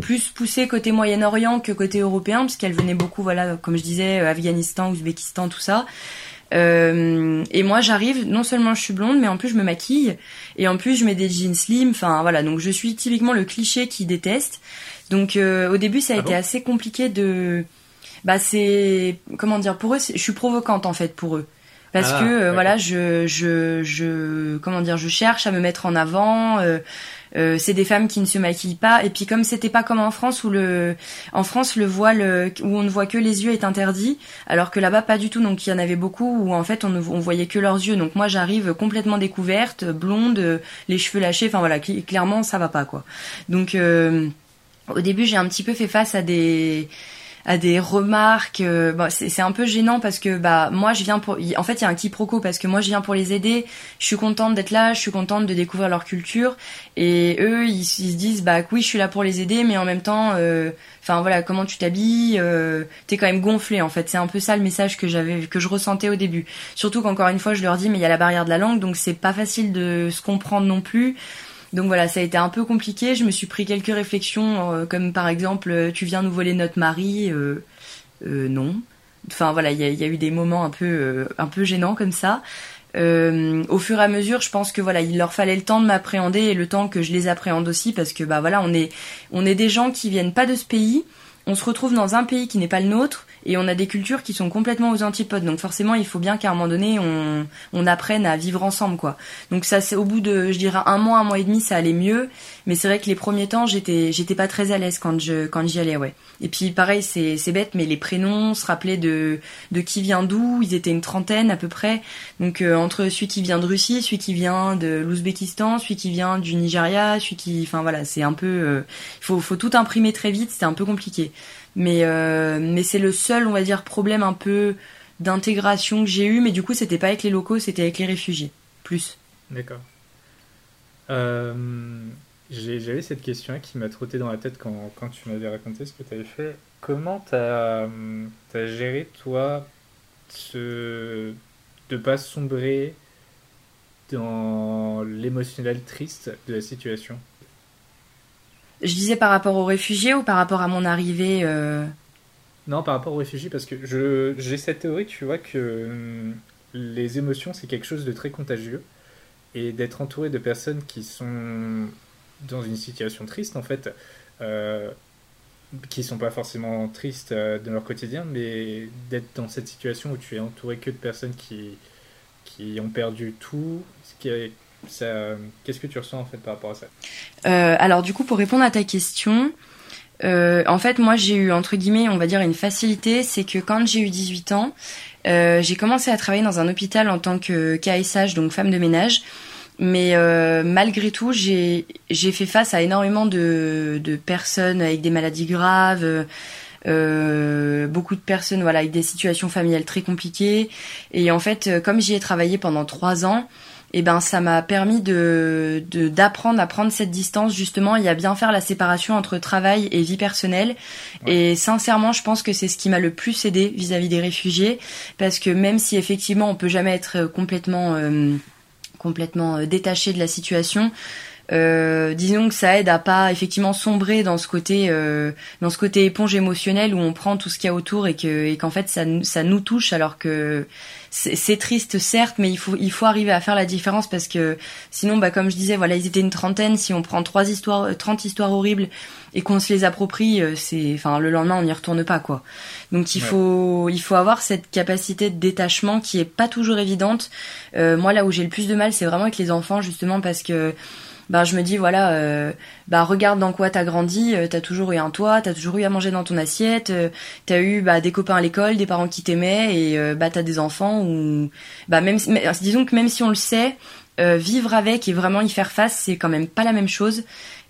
[SPEAKER 2] plus poussée côté Moyen-Orient que côté européen parce qu'elle venait beaucoup voilà comme je disais Afghanistan, Ouzbékistan tout ça. Et moi j'arrive non seulement je suis blonde mais en plus je me maquille et en plus je mets des jeans slim enfin voilà. Donc je suis typiquement le cliché qui déteste donc euh, au début, ça a ah été assez compliqué de. Bah c'est comment dire pour eux, je suis provocante en fait pour eux. Parce ah, que euh, voilà, je je je comment dire, je cherche à me mettre en avant. Euh, euh, c'est des femmes qui ne se maquillent pas. Et puis comme c'était pas comme en France où le en France le voile où on ne voit que les yeux est interdit alors que là-bas pas du tout. Donc il y en avait beaucoup où en fait on ne on voyait que leurs yeux. Donc moi j'arrive complètement découverte blonde les cheveux lâchés. Enfin voilà clairement ça va pas quoi. Donc au début, j'ai un petit peu fait face à des à des remarques. Euh, bon, c'est un peu gênant parce que bah moi je viens pour. En fait, il y a un quiproquo parce que moi je viens pour les aider. Je suis contente d'être là, je suis contente de découvrir leur culture et eux ils, se disent bah oui je suis là pour les aider, mais en même temps, euh, enfin voilà comment tu t'habilles, euh, t'es quand même gonflé en fait. C'est un peu ça le message que j'avais que je ressentais au début. Surtout qu'encore une fois je leur dis mais il y a la barrière de la langue donc c'est pas facile de se comprendre non plus. Donc voilà, ça a été un peu compliqué. Je me suis pris quelques réflexions, euh, comme par exemple, euh, tu viens nous voler notre mari. Euh, non. Enfin voilà, il y a, eu des moments un peu, un peu gênants comme ça. au fur et à mesure, je pense que voilà, il leur fallait le temps de m'appréhender et le temps que je les appréhende aussi, parce que bah voilà, on est, on est des gens qui viennent pas de ce pays. On se retrouve dans un pays qui n'est pas le nôtre et on a des cultures qui sont complètement aux antipodes. Donc forcément, il faut bien qu'à un moment donné, on, on apprenne à vivre ensemble, quoi. Donc ça, c'est au bout de, je dirais, un mois, un mois et demi, ça allait mieux. Mais c'est vrai que les premiers temps, j'étais, j'étais pas très à l'aise quand je, quand j'y allais, ouais. Et puis pareil, c'est, c'est bête, mais les prénoms, se rappeler de, de qui vient d'où. Ils étaient une trentaine à peu près. Donc euh, entre celui qui vient de Russie, celui qui vient de l'Ouzbékistan, celui qui vient du Nigeria, celui qui, enfin voilà, c'est un peu, euh, il faut, faut tout imprimer très vite. C'était un peu compliqué. Mais, euh, mais c'est le seul, on va dire, problème un peu d'intégration que j'ai eu. Mais du coup, c'était pas avec les locaux, c'était avec les réfugiés. Plus.
[SPEAKER 1] D'accord. Euh, J'avais cette question qui m'a trotté dans la tête quand, quand tu m'avais raconté ce que tu avais fait. Comment tu as, as, géré, toi, ce, de pas sombrer dans l'émotionnel triste de la situation?
[SPEAKER 2] Je disais par rapport aux réfugiés ou par rapport à mon arrivée euh?
[SPEAKER 1] Non, par rapport aux réfugiés, parce que j'ai cette théorie, tu vois, que hum, les émotions, c'est quelque chose de très contagieux. Et d'être entouré de personnes qui sont dans une situation triste, en fait, euh, qui sont pas forcément tristes euh, dans leur quotidien, mais d'être dans cette situation où tu es entouré que de personnes qui, qui ont perdu tout. Qu'est-ce que tu ressens en fait par rapport à ça?
[SPEAKER 2] Alors du coup, pour répondre à ta question, en fait, moi j'ai eu entre guillemets, on va dire une facilité, c'est que quand j'ai eu 18 ans, j'ai commencé à travailler dans un hôpital en tant que KSH, donc femme de ménage. Mais euh, malgré tout, j'ai fait face à énormément de, personnes avec des maladies graves, euh, beaucoup de personnes voilà avec des situations familiales très compliquées. Et en fait, euh, comme j'y ai travaillé pendant trois ans, et eh ben ça m'a permis de d'apprendre à prendre cette distance justement et à bien faire la séparation entre travail et vie personnelle. Et sincèrement, je pense que c'est ce qui m'a le plus aidé vis-à-vis des réfugiés, parce que même si effectivement on peut jamais être complètement euh, complètement euh, détaché de la situation. Euh, disons que ça aide à pas effectivement sombrer dans ce côté euh, dans ce côté éponge émotionnelle où on prend tout ce qu'il y a autour et que et qu'en fait ça ça nous touche alors que c'est triste certes mais il faut il faut arriver à faire la différence parce que sinon bah comme je disais voilà ils étaient une trentaine. Si on prend trois histoires 30 histoires horribles et qu'on se les approprie c'est enfin le lendemain on n'y retourne pas quoi. Donc il faut il faut avoir cette capacité de détachement qui est pas toujours évidente. Euh, moi là où j'ai le plus de mal, c'est vraiment avec les enfants justement parce que ben je me dis voilà euh, bah regarde dans quoi t'as grandi euh, t'as toujours eu un toit t'as toujours eu à manger dans ton assiette euh, t'as eu bah des copains à l'école des parents qui t'aimaient et euh, bah t'as des enfants ou bah même disons que même si on le sait vivre avec et vraiment y faire face c'est quand même pas la même chose.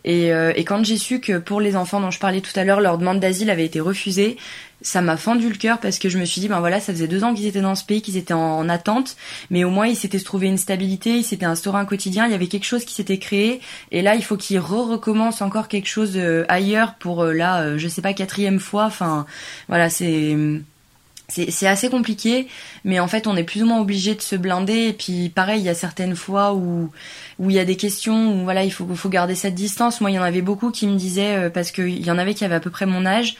[SPEAKER 2] Et quand j'ai su que pour les enfants dont je parlais tout à l'heure leur demande d'asile avait été refusée ça m'a fendu le cœur parce que je me suis dit ben voilà ça faisait deux ans qu'ils étaient dans ce pays qu'ils étaient en, attente mais au moins ils s'étaient trouvé une stabilité ils s'étaient instauré un quotidien il y avait quelque chose qui s'était créé et là il faut qu'ils re recommencent encore quelque chose euh, ailleurs pour euh, là euh, je sais pas quatrième fois enfin voilà c'est c'est assez compliqué, mais en fait, on est plus ou moins obligé de se blinder. Et puis, pareil, il y a certaines fois où où il y a des questions où voilà, il faut faut garder cette distance. Moi, il y en avait beaucoup qui me disaient parce qu'il y en avait qui avaient à peu près mon âge,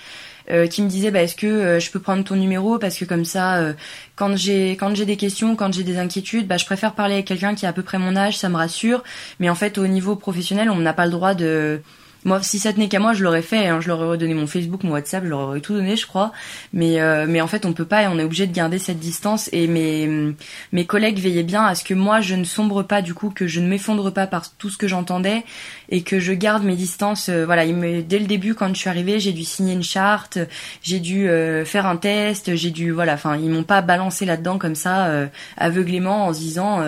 [SPEAKER 2] euh, qui me disait bah, est-ce que euh, je peux prendre ton numéro? Parce que comme ça euh, quand j'ai quand j'ai des questions quand j'ai des inquiétudes bah je préfère parler avec quelqu'un qui a à peu près mon âge ça me rassure. Mais en fait au niveau professionnel on n'a pas le droit de moi, si ça tenait qu'à moi, je l'aurais fait. Hein. Je leur aurais redonné mon Facebook, mon WhatsApp, je leur aurais tout donné, je crois. Mais, euh, mais en fait, on peut pas et on est obligé de garder cette distance. Et mes, mes collègues veillaient bien à ce que moi, je ne sombre pas, du coup, que je ne m'effondre pas par tout ce que j'entendais et que je garde mes distances. Euh, voilà, dès le début, quand je suis arrivée, j'ai dû signer une charte, j'ai dû euh, faire un test, j'ai dû, voilà, enfin, ils m'ont pas balancé là-dedans comme ça, aveuglément, en se disant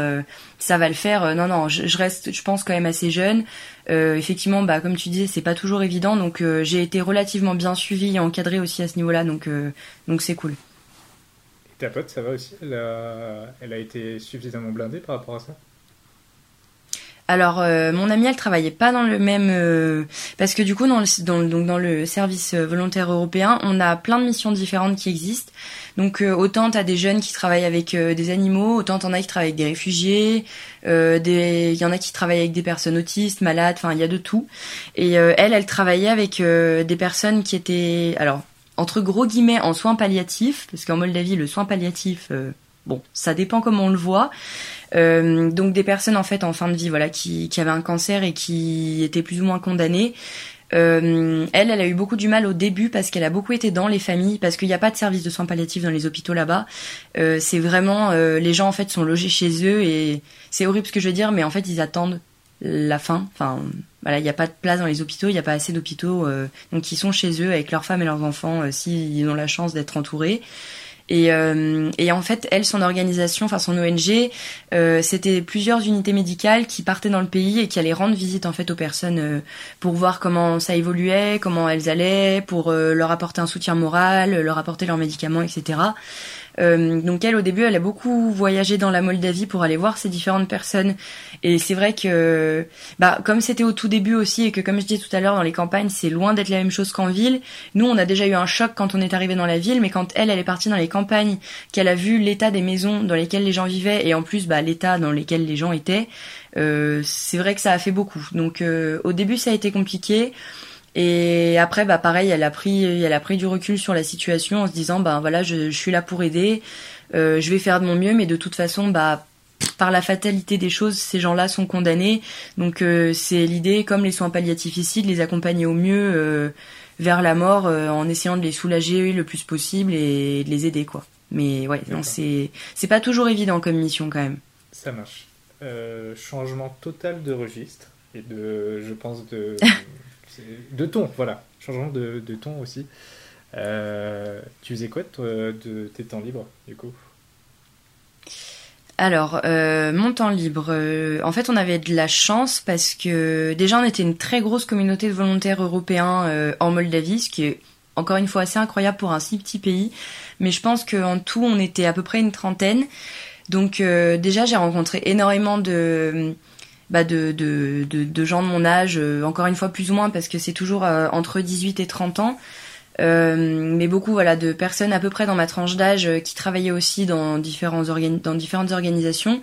[SPEAKER 2] ça va le faire. non, non, je, je, reste, je pense quand même assez jeune. Euh, effectivement, bah, comme tu disais, c'est pas toujours évident, donc euh, j'ai été relativement bien suivie et encadrée aussi à ce niveau-là, donc euh, donc c'est cool.
[SPEAKER 1] Et ta pote, ça va aussi? Elle elle a été suffisamment blindée par rapport à ça?
[SPEAKER 2] Alors, mon amie, elle travaillait pas dans le même parce que du coup, dans le, dans, donc dans le service volontaire européen, on a plein de missions différentes qui existent. Donc euh, autant t'as des jeunes qui travaillent avec euh, des animaux, autant t'en as qui travaillent avec des réfugiés, euh, des, il y en a qui travaillent avec des personnes autistes, malades, enfin il y a de tout. Et elle, elle travaillait avec des personnes qui étaient, alors entre gros guillemets en soins palliatifs, parce qu'en Moldavie le soin palliatif, bon, ça dépend comment on le voit. donc des personnes en fait en fin de vie, voilà, qui, qui avaient un cancer et qui étaient plus ou moins condamnées. Euh, elle, elle a eu beaucoup du mal au début parce qu'elle a beaucoup été dans les familles, parce qu'il n'y a pas de service de soins palliatifs dans les hôpitaux là-bas. Euh, c'est vraiment, euh, les gens en fait sont logés chez eux et c'est horrible ce que je veux dire, mais en fait ils attendent la fin. Enfin, voilà, il n'y a pas de place dans les hôpitaux, il n'y a pas assez d'hôpitaux, donc ils sont chez eux avec leurs femmes et leurs enfants s'ils ont la chance d'être entourés. Et, euh, et, en fait, elle, son organisation, enfin son ONG, euh, c'était plusieurs unités médicales qui partaient dans le pays et qui allaient rendre visite en fait aux personnes euh, pour voir comment ça évoluait, comment elles allaient, pour euh, leur apporter un soutien moral, leur apporter leurs médicaments, etc. Euh, donc elle, au début, elle a beaucoup voyagé dans la Moldavie pour aller voir ces différentes personnes. Et c'est vrai que, bah, comme c'était au tout début aussi et que, comme je disais tout à l'heure, dans les campagnes, c'est loin d'être la même chose qu'en ville. Nous, on a déjà eu un choc quand on est arrivé dans la ville, mais quand elle, elle est partie dans les campagnes, qu'elle a vu l'état des maisons dans lesquelles les gens vivaient et en plus, bah, l'état dans lesquels les gens étaient, euh, c'est vrai que ça a fait beaucoup. Donc, euh, au début, ça a été compliqué. Et après, bah pareil, elle a pris, elle a pris du recul sur la situation en se disant, bah voilà, je, je suis là pour aider, euh, je vais faire de mon mieux, mais de toute façon, bah par la fatalité des choses, ces gens-là sont condamnés. Donc euh, c'est l'idée, comme les soins palliatifs ici, de les accompagner au mieux euh, vers la mort, en essayant de les soulager le plus possible et de les aider, quoi. Mais ouais, non, c'est c'est pas toujours évident comme mission quand même.
[SPEAKER 1] Ça marche. Changement total de registre et de, je pense, de, de ton, voilà. Changement de, ton aussi. Euh, tu faisais quoi de tes temps libres, du coup?
[SPEAKER 2] Alors, euh, mon temps libre, euh, en fait, on avait de la chance parce que déjà, on était une très grosse communauté de volontaires européens en Moldavie, ce qui est encore une fois assez incroyable pour un si petit pays. Mais je pense qu'en tout, on était à peu près une trentaine. Donc, déjà, j'ai rencontré énormément de, bah, de, de, de, gens de mon âge, encore une fois plus ou moins, parce que c'est toujours entre 18 et 30 ans. Euh, mais beaucoup voilà de personnes à peu près dans ma tranche d'âge euh, qui travaillaient aussi dans différents dans différentes organisations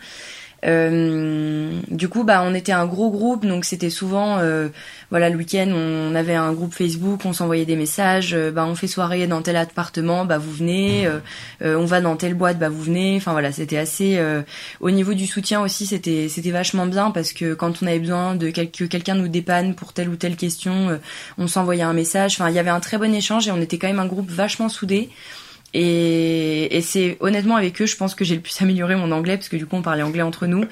[SPEAKER 2] euh, du coup, bah, on était un gros groupe, donc c'était souvent, euh, voilà, le week-end, on avait un groupe Facebook, on s'envoyait des messages, euh, bah, on fait soirée dans tel appartement, bah, vous venez, on va dans telle boîte, bah, vous venez. Enfin voilà, c'était assez. au niveau du soutien aussi, c'était c'était vachement bien parce que quand on avait besoin de que quelqu'un nous dépanne pour telle ou telle question, on s'envoyait un message. Enfin, il y avait un très bon échange et on était quand même un groupe vachement soudé. Et, et c'est honnêtement avec eux, je pense que j'ai le plus amélioré mon anglais parce que du coup on parlait anglais entre nous.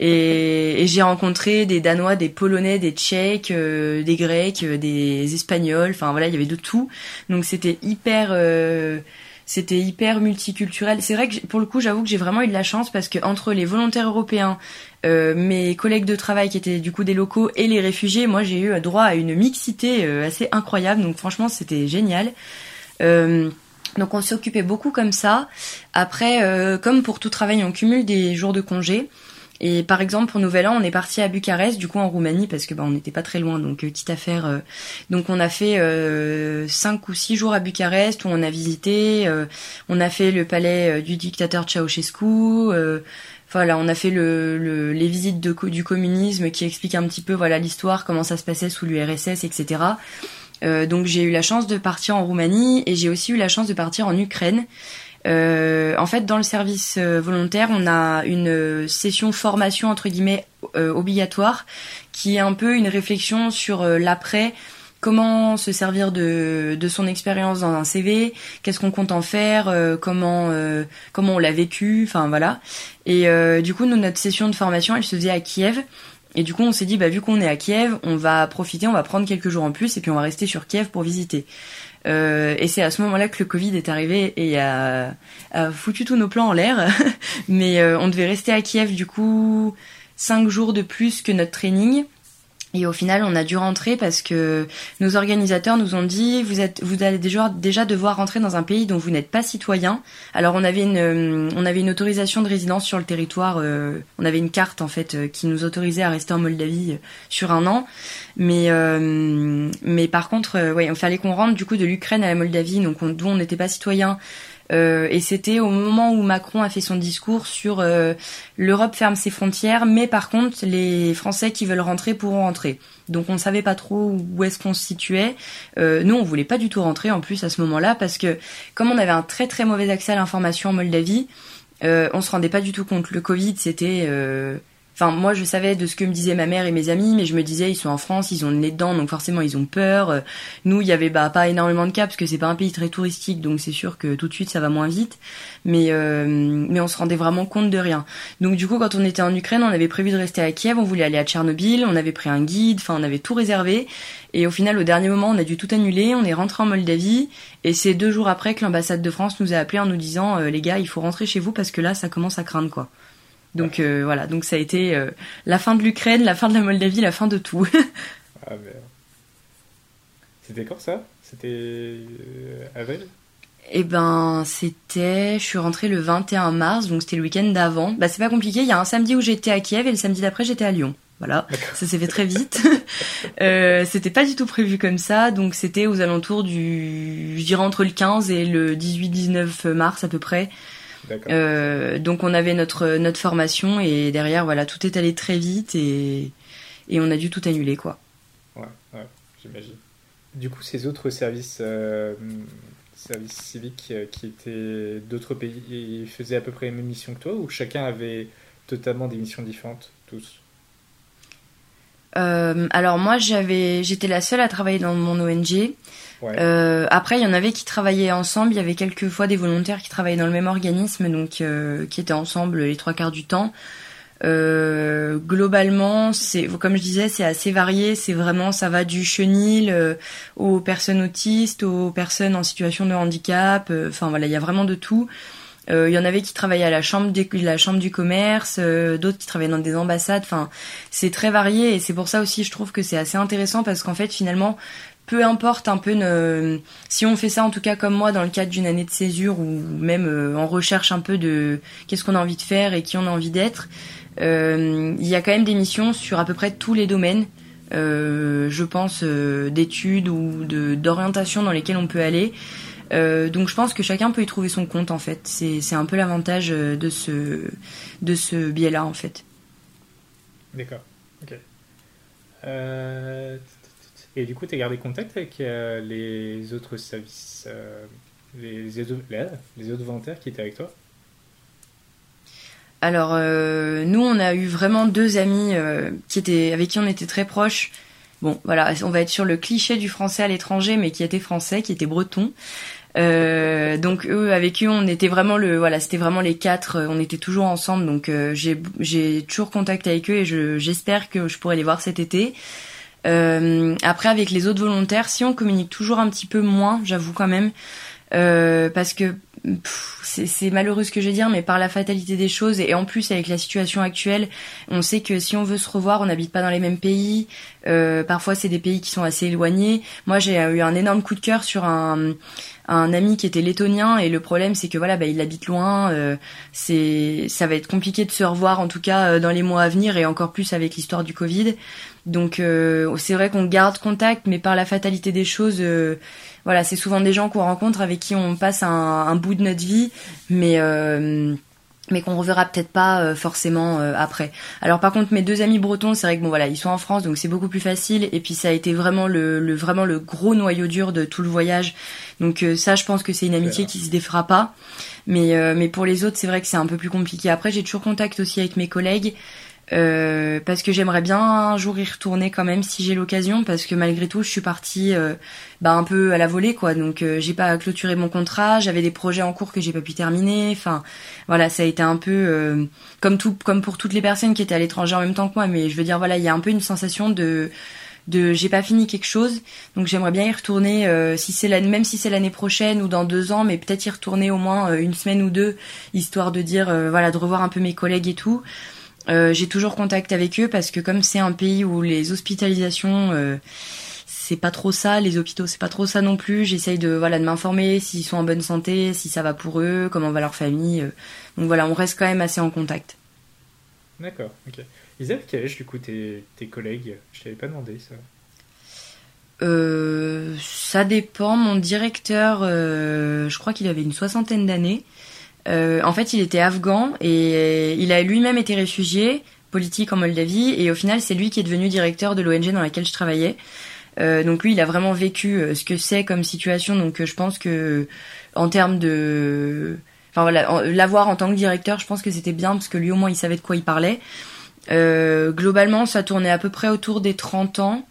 [SPEAKER 2] Et, et j'ai rencontré des Danois, des Polonais, des Tchèques, euh, des Grecs, euh, des Espagnols. Enfin voilà, il y avait de tout. Donc c'était hyper, euh, c'était hyper multiculturel. C'est vrai que pour le coup, j'avoue que j'ai vraiment eu de la chance parce que entre les volontaires européens, mes collègues de travail qui étaient du coup des locaux et les réfugiés, moi j'ai eu droit à une mixité assez incroyable. Donc franchement, c'était génial. Euh, donc on s'occupait beaucoup comme ça. Après, euh, comme pour tout travail, on cumule des jours de congé. Et par exemple pour Nouvel An, on est parti à Bucarest, du coup en Roumanie, parce que bah, on n'était pas très loin, donc petite euh, affaire. Euh. donc on a fait cinq ou six jours à Bucarest où on a visité, on a fait le palais du dictateur Ceausescu. voilà, on a fait le, les visites du communisme qui expliquent un petit peu voilà l'histoire, comment ça se passait sous l'URSS, etc. Euh, donc j'ai eu la chance de partir en Roumanie et j'ai aussi eu la chance de partir en Ukraine. Euh, en fait, dans le service euh, volontaire, on a une session formation entre guillemets obligatoire, qui est un peu une réflexion sur l'après, comment se servir de, de son expérience dans un CV, qu'est-ce qu'on compte en faire, comment comment on l'a vécu, enfin voilà. Et du coup, notre session de formation, elle se faisait à Kiev. Et du coup, on s'est dit, bah, vu qu'on est à Kiev, on va profiter, on va prendre quelques jours en plus, et puis on va rester sur Kiev pour visiter. Euh, et c'est à ce moment-là que le Covid est arrivé et a, foutu tous nos plans en l'air. Mais euh, on devait rester à Kiev, du coup, cinq jours de plus que notre training. Et au final, on a dû rentrer parce que nos organisateurs nous ont dit vous êtes, vous allez déjà, devoir rentrer dans un pays dont vous n'êtes pas citoyen. Alors on avait une, euh, on avait une autorisation de résidence sur le territoire. Euh, on avait une carte en fait euh, qui nous autorisait à rester en Moldavie sur un an. Mais, mais par contre, ouais, il fallait qu'on rentre du coup de l'Ukraine à la Moldavie, donc d'où on n'était pas citoyen. Euh, et c'était au moment où Macron a fait son discours sur euh, l'Europe ferme ses frontières, mais par contre les Français qui veulent rentrer pourront rentrer. Donc on ne savait pas trop où est-ce qu'on se situait. Euh, nous on voulait pas du tout rentrer en plus à ce moment-là parce que comme on avait un très très mauvais accès à l'information en Moldavie, euh, on se rendait pas du tout compte. Le Covid c'était Enfin, moi, je savais de ce que me disaient ma mère et mes amis, mais je me disais, ils sont en France, ils ont le nez dedans, donc forcément, ils ont peur. Euh, nous, il y avait bah, pas énormément de cas, parce que c'est pas un pays très touristique, donc c'est sûr que tout de suite, ça va moins vite. Mais, euh, mais on se rendait vraiment compte de rien. Donc, du coup, quand on était en Ukraine, on avait prévu de rester à Kiev, on voulait aller à Tchernobyl, on avait pris un guide, enfin, on avait tout réservé. Et au final, au dernier moment, on a dû tout annuler, on est rentré en Moldavie, et c'est deux jours après que l'ambassade de France nous a appelé en nous disant, euh, les gars, il faut rentrer chez vous parce que là, ça commence à craindre, quoi. Donc euh, voilà, donc ça a été euh, la fin de l'Ukraine, la fin de la Moldavie, la fin de tout.
[SPEAKER 1] ah merde. C'était quand ça? C'était euh, avril?
[SPEAKER 2] Eh ben, c'était. Je suis rentrée le 21 mars, donc c'était le week-end d'avant. Bah, c'est pas compliqué. Il y a un samedi où j'étais à Kiev et le samedi d'après j'étais à Lyon. Voilà, ça s'est fait très vite. euh, c'était pas du tout prévu comme ça, donc c'était aux alentours du, je dirais entre le 15 et le 18-19 mars à peu près. Euh, donc on avait notre notre formation et derrière voilà tout est allé très vite et et on a dû tout annuler quoi.
[SPEAKER 1] Ouais, ouais j'imagine. Du coup ces autres services euh, services civiques euh, qui étaient d'autres pays ils faisaient à peu près les mêmes missions que toi ou chacun avait totalement des missions différentes tous?
[SPEAKER 2] Alors moi j'avais, j'étais la seule à travailler dans mon ONG. Euh, après, il y en avait qui travaillaient ensemble. Il y avait quelques fois des volontaires qui travaillaient dans le même organisme, donc euh, qui étaient ensemble les trois quarts du temps. Euh, globalement, c'est comme je disais, c'est assez varié. C'est vraiment, ça va du chenil euh, aux personnes autistes, aux personnes en situation de handicap. Euh, enfin voilà, il y a vraiment de tout. Il y en avait qui travaillaient à la chambre, des, la chambre du commerce, d'autres qui travaillaient dans des ambassades. Enfin, c'est très varié et c'est pour ça aussi je trouve que c'est assez intéressant parce qu'en fait finalement peu importe un peu si on fait ça en tout cas comme moi dans le cadre d'une année de césure ou même euh, en recherche un peu de qu'est-ce qu'on a envie de faire et qui on a envie d'être euh, il y a quand même des missions sur à peu près tous les domaines euh, je pense d'études ou d'orientation dans lesquelles on peut aller. Donc je pense que chacun peut y trouver son compte en fait. C'est un peu l'avantage de ce de ce biais là en fait.
[SPEAKER 1] D'accord. Ok et du coup, tu as gardé contact avec euh, les autres services, euh, les, les, autres volontaires qui étaient avec toi?
[SPEAKER 2] Alors, euh, nous, on a eu vraiment deux amis qui étaient, avec qui on était très proches. Bon, voilà, on va être sur le cliché du français à l'étranger, mais qui était français, qui était breton. donc eux, avec eux, on était vraiment le, voilà, c'était vraiment les quatre. On était toujours ensemble, donc j'ai j'ai toujours contact avec eux et j'espère que je pourrai les voir cet été. Euh, après, avec les autres volontaires, si on communique toujours un petit peu moins, j'avoue quand même, euh, parce que c'est malheureux ce que je vais dire, mais par la fatalité des choses et en plus avec la situation actuelle, on sait que si on veut se revoir, on n'habite pas dans les mêmes pays. Euh, parfois, c'est des pays qui sont assez éloignés. Moi, j'ai eu un énorme coup de cœur sur un, un ami qui était lettonien et le problème c'est que voilà bah, il habite loin euh, c'est ça va être compliqué de se revoir en tout cas euh, dans les mois à venir et encore plus avec l'histoire du Covid. Donc euh, c'est vrai qu'on garde contact mais par la fatalité des choses voilà c'est souvent des gens qu'on rencontre avec qui on passe un, un bout de notre vie mais mais qu'on reverra peut-être pas euh, forcément euh, après. Alors par contre mes deux amis bretons, c'est vrai que bon voilà, ils sont en France donc c'est beaucoup plus facile et puis ça a été vraiment le, le vraiment le gros noyau dur de tout le voyage. Donc euh, ça je pense que c'est une amitié qui se défera pas. Mais mais pour les autres, c'est vrai que c'est un peu plus compliqué. Après j'ai toujours contact aussi avec mes collègues euh, parce que j'aimerais bien un jour y retourner quand même si j'ai l'occasion parce que malgré tout je suis partie euh, bah, un peu à la volée quoi. Donc euh, j'ai pas clôturé mon contrat j'avais des projets en cours que j'ai pas pu terminer. Enfin voilà ça a été un peu comme tout comme pour toutes les personnes qui étaient à l'étranger en même temps que moi mais je veux dire voilà il y a un peu une sensation de de j'ai pas fini quelque chose. Donc j'aimerais bien y retourner même si c'est l'année prochaine ou dans deux ans mais peut-être y retourner au moins une semaine ou deux histoire de dire voilà de revoir un peu mes collègues et tout. euh, j'ai toujours contact avec eux parce que comme c'est un pays où les hospitalisations euh, c'est pas trop ça, les hôpitaux c'est pas trop ça non plus. J'essaye de voilà de m'informer s'ils sont en bonne santé, si ça va pour eux, comment va leur famille. Euh. Donc voilà, on reste quand même assez en contact.
[SPEAKER 1] D'accord, ok. Ils avaient quel âge du coup tes, tes collègues Je t'avais pas demandé ça.
[SPEAKER 2] Euh, ça dépend. Mon directeur, je crois qu'il avait une soixantaine d'années. Euh, en fait, il était afghan et il a lui-même été réfugié politique en Moldavie et au final, c'est lui qui est devenu directeur de l'ONG dans laquelle je travaillais. Euh, donc lui, il a vraiment vécu euh, ce que c'est comme situation. Donc je pense que en termes de, enfin voilà, l'avoir en tant que directeur, je pense que c'était bien parce que lui au moins il savait de quoi il parlait. globalement, ça tournait à peu près autour des 30 ans.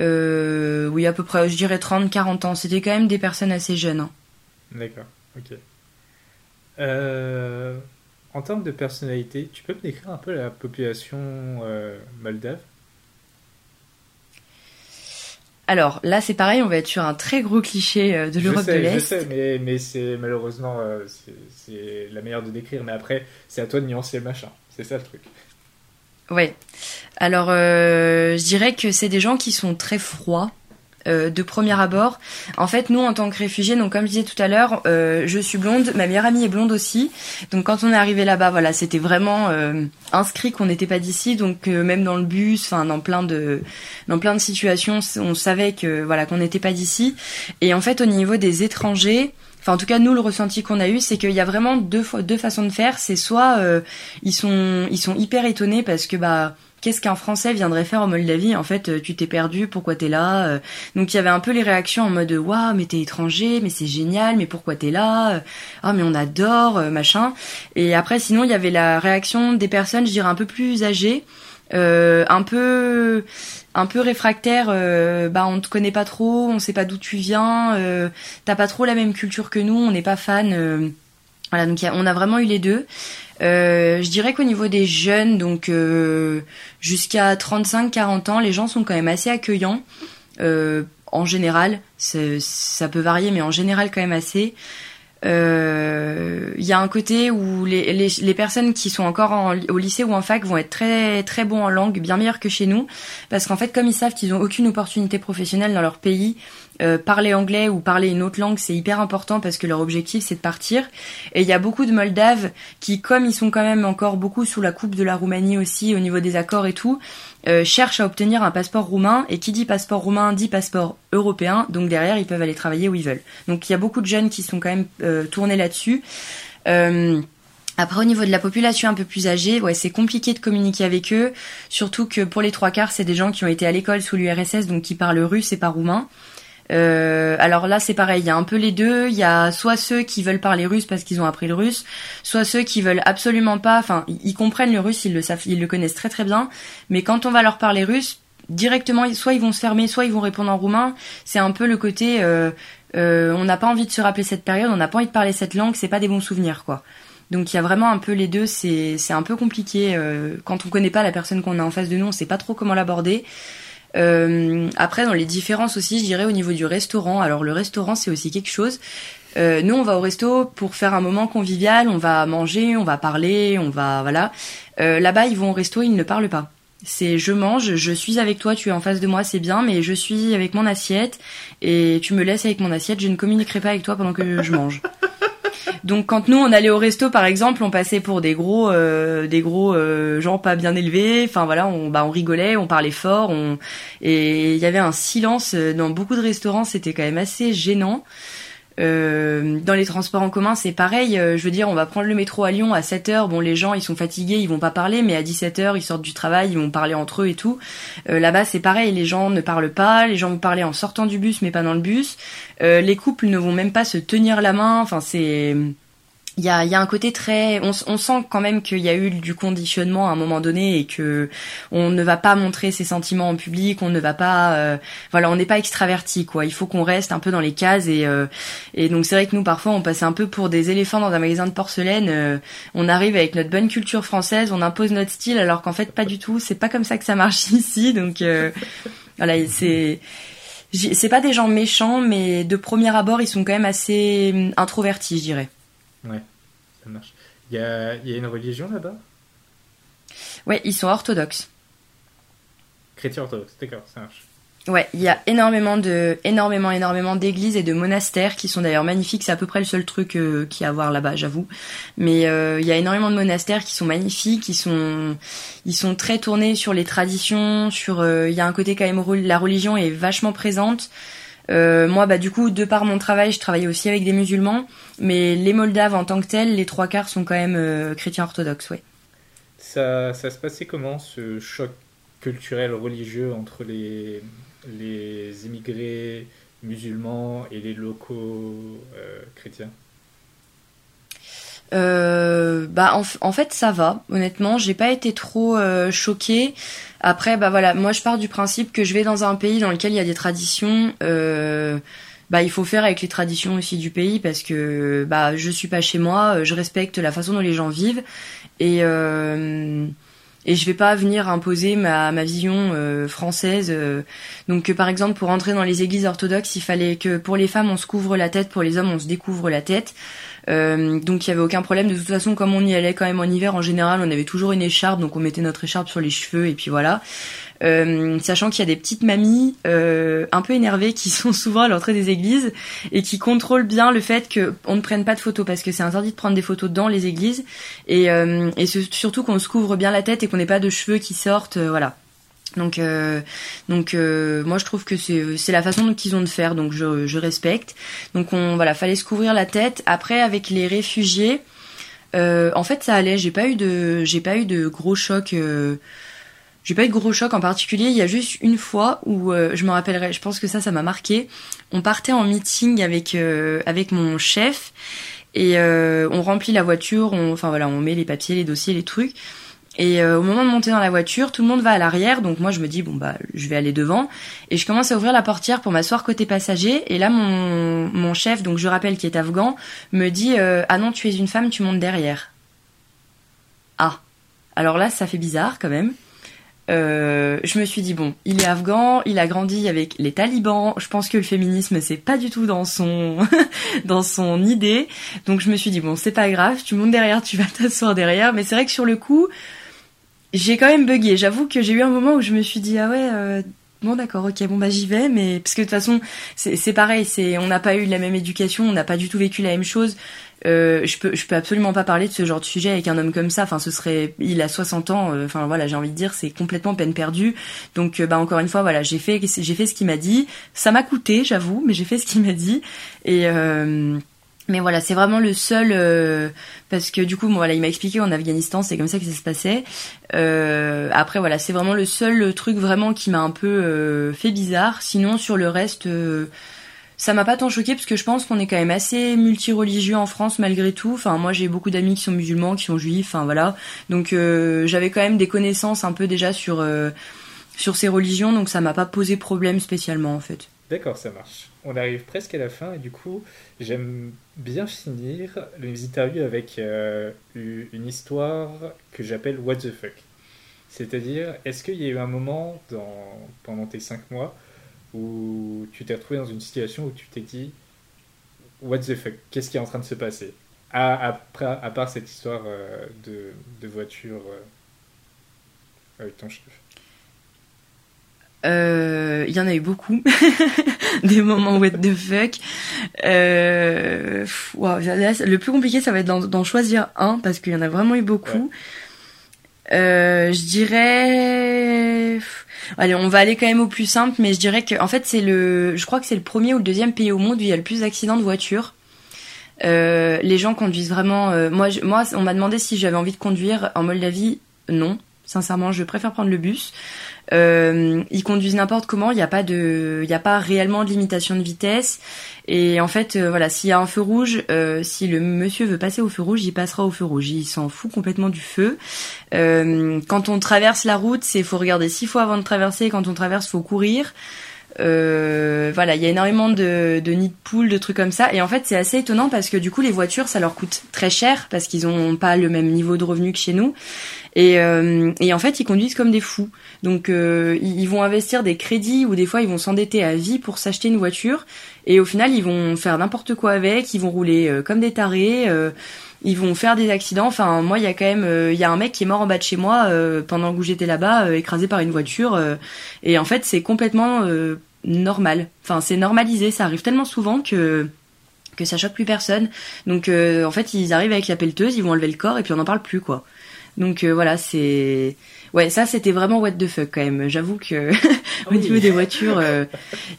[SPEAKER 2] oui, à peu près, je dirais 30-40 ans. C'était quand même des personnes assez jeunes. Hein.
[SPEAKER 1] D'accord, ok. Euh, en termes de personnalité, tu peux me décrire un peu la population euh, moldave?
[SPEAKER 2] Alors là, c'est pareil, on va être sur un très gros cliché euh, de l'Europe de l'Est.
[SPEAKER 1] Je sais, mais, mais c'est malheureusement c'est la meilleure de décrire. Mais après, c'est à toi de nuancer le machin. C'est ça le truc.
[SPEAKER 2] Ouais. Alors, je dirais que c'est des gens qui sont très froids. Euh, de premier abord. En fait, nous, en tant que réfugiés, donc comme je disais tout à l'heure, euh, je suis blonde, ma meilleure amie est blonde aussi. Donc quand on est arrivé là-bas, voilà, c'était vraiment euh, inscrit qu'on n'était pas d'ici. Donc même dans le bus, enfin dans plein de dans plein de situations, on savait que voilà qu'on n'était pas d'ici. Et en fait, au niveau des étrangers, enfin en tout cas nous le ressenti qu'on a eu c'est qu'il y a vraiment deux deux façons de faire c'est soit ils sont ils sont hyper étonnés parce que bah qu'est-ce qu'un Français viendrait faire en Moldavie? En fait, euh, tu t'es perdu, pourquoi t'es là euh? Donc il y avait un peu les réactions en mode waouh, mais t'es étranger, mais c'est génial, mais pourquoi t'es là? Ah mais on adore, euh, machin. Et après, sinon il y avait la réaction des personnes, je dirais un peu plus âgées. un peu un peu réfractaire, bah on te connaît pas trop, on sait pas d'où tu viens, t'as pas trop la même culture que nous, on n'est pas fan. voilà, donc on a vraiment eu les deux. Je dirais qu'au niveau des jeunes, donc jusqu'à 35-40 ans, les gens sont quand même assez accueillants en général. Ça peut varier, mais en général quand même assez. Il euh, y a un côté où les, personnes qui sont encore en, au lycée ou en fac vont être très très bons en langue, bien meilleurs que chez nous, parce qu'en fait comme ils savent qu'ils ont aucune opportunité professionnelle dans leur pays, euh, parler anglais ou parler une autre langue, c'est hyper important parce que leur objectif c'est de partir. Et il y a beaucoup de Moldaves qui, comme ils sont quand même encore beaucoup sous la coupe de la Roumanie aussi au niveau des accords et tout, euh, cherchent à obtenir un passeport roumain. Et qui dit passeport roumain dit passeport européen. Donc derrière, ils peuvent aller travailler où ils veulent. Donc il y a beaucoup de jeunes qui sont quand même euh, tournés là-dessus. Après, au niveau de la population un peu plus âgée, ouais, c'est compliqué de communiquer avec eux, surtout que pour les trois quarts, c'est des gens qui ont été à l'école sous l'URSS, donc qui parlent russe et pas roumain. Euh, alors là, c'est pareil, il y a un peu les deux. Il y a soit ceux qui veulent parler russe parce qu'ils ont appris le russe, soit ceux qui veulent absolument pas. Enfin, ils comprennent le russe, ils le savent, ils le connaissent très très bien. Mais quand on va leur parler russe, directement, soit ils vont se fermer, soit ils vont répondre en roumain. C'est un peu le côté, euh, euh, on n'a pas envie de se rappeler cette période, on n'a pas envie de parler cette langue, c'est pas des bons souvenirs, quoi. Donc il y a vraiment un peu les deux, c'est un peu compliqué quand on connaît pas la personne qu'on a en face de nous, on sait pas trop comment l'aborder. Euh, après, dans les différences aussi, je dirais au niveau du restaurant. Alors le restaurant, c'est aussi quelque chose. Euh, nous, on va au resto pour faire un moment convivial, on va manger, on va parler, on va voilà. Euh, Là-bas, ils vont au resto, ils ne parlent pas. C'est je mange, je suis avec toi, tu es en face de moi, c'est bien, mais je suis avec mon assiette et tu me laisses avec mon assiette, je ne communiquerai pas avec toi pendant que je mange. Donc quand nous on allait au resto par exemple, on passait pour des gros euh, des gros euh, gens pas bien élevés. Enfin voilà, on bah on rigolait, on parlait fort, on et il y avait un silence dans beaucoup de restaurants, c'était quand même assez gênant. Euh, dans les transports en commun, c'est pareil. Euh, je veux dire, on va prendre le métro à Lyon à 7 heures. Bon, les gens, ils sont fatigués, ils vont pas parler, mais à 17 heures, ils sortent du travail, ils vont parler entre eux et tout. Euh, là-bas, c'est pareil. Les gens ne parlent pas. Les gens vont parler en sortant du bus, mais pas dans le bus. les couples ne vont même pas se tenir la main. Enfin, c'est il y a, y a, un côté très on, on sent quand même qu'il y a eu du conditionnement à un moment donné et que on ne va pas montrer ses sentiments en public on ne va pas euh, voilà on n'est pas extraverti quoi. Il faut qu'on reste un peu dans les cases et euh, et donc c'est vrai que nous parfois on passe un peu pour des éléphants dans un magasin de porcelaine euh, on arrive avec notre bonne culture française on impose notre style alors qu'en fait pas du tout. C'est pas comme ça que ça marche ici donc voilà c'est c'est pas des gens méchants mais de premier abord ils sont quand même assez hum, introvertis je dirais
[SPEAKER 1] Ouais, ça marche. Il y a, y a une religion là-bas?
[SPEAKER 2] Ouais, ils sont orthodoxes.
[SPEAKER 1] Chrétiens orthodoxes, d'accord, ça marche.
[SPEAKER 2] Ouais, il y a énormément de, énormément, énormément d'églises et de monastères qui sont d'ailleurs magnifiques. C'est à peu près le seul truc euh, qu'il y a à voir là-bas, j'avoue. Mais euh, il y a énormément de monastères qui sont magnifiques, qui sont, ils sont très tournés sur les traditions, sur, euh, il y a un côté quand même la religion est vachement présente. Euh, moi, bah du coup, de par mon travail, je travaillais aussi avec des musulmans, mais les Moldaves en tant que tels, les trois quarts sont quand même euh, chrétiens orthodoxes, ouais.
[SPEAKER 1] Ça, ça se passait comment ce choc culturel religieux entre les, les immigrés musulmans et les locaux euh, chrétiens?
[SPEAKER 2] Euh, bah en, fait ça va honnêtement j'ai pas été trop euh, choquée après bah voilà moi je pars du principe que je vais dans un pays dans lequel il y a des traditions euh, bah il faut faire avec les traditions aussi du pays parce que bah je suis pas chez moi je respecte la façon dont les gens vivent et et je vais pas venir imposer ma, ma vision française. Donc par exemple pour entrer dans les églises orthodoxes, il fallait que pour les femmes on se couvre la tête, pour les hommes on se découvre la tête. Euh, donc il y avait aucun problème. De toute façon, comme on y allait quand même en hiver, en général, on avait toujours une écharpe, donc on mettait notre écharpe sur les cheveux et puis voilà. Euh, sachant qu'il y a des petites mamies euh, un peu énervées qui sont souvent à l'entrée des églises et qui contrôlent bien le fait qu'on ne prenne pas de photos parce que c'est interdit de prendre des photos dans les églises et, et surtout qu'on se couvre bien la tête et qu'on n'ait pas de cheveux qui sortent, voilà. Donc, euh, donc euh, moi je trouve que c'est la façon qu'ils ont de faire, donc je, respecte. Donc on voilà, fallait se couvrir la tête. Après avec les réfugiés, euh, en fait ça allait. J'ai pas eu de j'ai pas eu de gros chocs. Euh, j'ai pas eu de gros chocs en particulier. Il y a juste une fois où je me rappellerai. Je pense que ça ça m'a marqué. On partait en meeting avec avec mon chef et on remplit la voiture. On, enfin voilà, on met les papiers, les dossiers, les trucs. Et euh, au moment de monter dans la voiture, tout le monde va à l'arrière, donc moi je me dis bon bah je vais aller devant et je commence à ouvrir la portière pour m'asseoir côté passager et là mon mon chef donc je rappelle qui est afghan me dit euh, ah non tu es une femme tu montes derrière. Ah alors là ça fait bizarre quand même. Euh, je me suis dit bon, il est afghan, il a grandi avec les talibans. Je pense que le féminisme c'est pas du tout dans son dans son idée. Donc je me suis dit bon, c'est pas grave, tu montes derrière, tu vas t'asseoir derrière. Mais c'est vrai que sur le coup, j'ai quand même bugué. J'avoue que j'ai eu un moment où je me suis dit ah ouais. Euh, bon d'accord, ok, bon bah j'y vais, mais parce que de toute façon c'est pareil, c'est on n'a pas eu la même éducation, on n'a pas du tout vécu la même chose. Euh, je peux je peux absolument pas parler de ce genre de sujet avec un homme comme ça. Enfin, ce serait, il a 60 ans. Euh, enfin voilà, j'ai envie de dire, c'est complètement peine perdue. Donc euh, bah encore une fois, voilà, j'ai fait j'ai fait ce qu'il m'a dit. Ça m'a coûté, j'avoue, mais j'ai fait ce qu'il m'a dit. Et mais voilà, c'est vraiment le seul parce que du coup, voilà, il m'a expliqué en Afghanistan, c'est comme ça que ça se passait. après, voilà, c'est vraiment le seul truc vraiment qui m'a un peu fait bizarre. Sinon, sur le reste, ça m'a pas tant choqué parce que je pense qu'on est quand même assez multireligieux en France malgré tout. Enfin, moi j'ai beaucoup d'amis qui sont musulmans, qui sont juifs, enfin voilà. Donc euh, j'avais quand même des connaissances un peu déjà sur euh, sur ces religions, donc ça m'a pas posé problème spécialement en fait.
[SPEAKER 1] D'accord, ça marche. On arrive presque à la fin et du coup, j'aime bien finir les interviews avec euh, une histoire que j'appelle What the fuck. C'est-à-dire, est-ce qu'il y a eu un moment dans, pendant tes cinq mois où tu t'es retrouvé dans une situation où tu t'es dit What the fuck Qu'est-ce qui est en train de se passer? À, à, à part cette histoire euh, de, voiture euh, avec ton chef
[SPEAKER 2] il y en a eu beaucoup, des moments what the fuck. le plus compliqué, ça va être d'en choisir un parce qu'il y en a vraiment eu beaucoup. je dirais, Allez, on va aller quand même au plus simple, mais je dirais que en fait c'est le, je crois que c'est le premier ou le deuxième pays au monde où il y a le plus d'accidents de voiture. Euh, les gens conduisent vraiment. Euh, moi, moi, on m'a demandé si j'avais envie de conduire en Moldavie. Non, sincèrement, je préfère prendre le bus. Euh, ils conduisent n'importe comment, il n'y a pas de, il a pas réellement de limitation de vitesse. Et en fait, euh, voilà, s'il y a un feu rouge, euh, si le monsieur veut passer au feu rouge, il passera au feu rouge. Il s'en fout complètement du feu. Euh, quand on traverse la route, c'est faut regarder six fois avant de traverser. Quand on traverse, faut courir. Euh, voilà, il y a énormément de, de nids de poules, de trucs comme ça. Et en fait, c'est assez étonnant parce que du coup, les voitures, ça leur coûte très cher parce qu'ils n'ont pas le même niveau de revenu que chez nous. Et, euh, et en fait, ils conduisent comme des fous. Donc, euh, ils vont investir des crédits ou des fois, ils vont s'endetter à vie pour s'acheter une voiture. Et au final, ils vont faire n'importe quoi avec. Ils vont rouler comme des tarés. Euh, ils vont faire des accidents. Enfin, moi, il y a quand même, il y a un mec qui est mort en bas de chez moi pendant que j'étais là-bas, écrasé par une voiture. et en fait, c'est complètement normal. Enfin, c'est normalisé. Ça arrive tellement souvent que que ça choque plus personne. Donc, en fait, ils arrivent avec la pelleteuse, ils vont enlever le corps et puis on n'en parle plus, quoi. Donc euh, voilà, c'est ouais, ça c'était vraiment what the fuck quand même. J'avoue que au niveau des voitures, euh,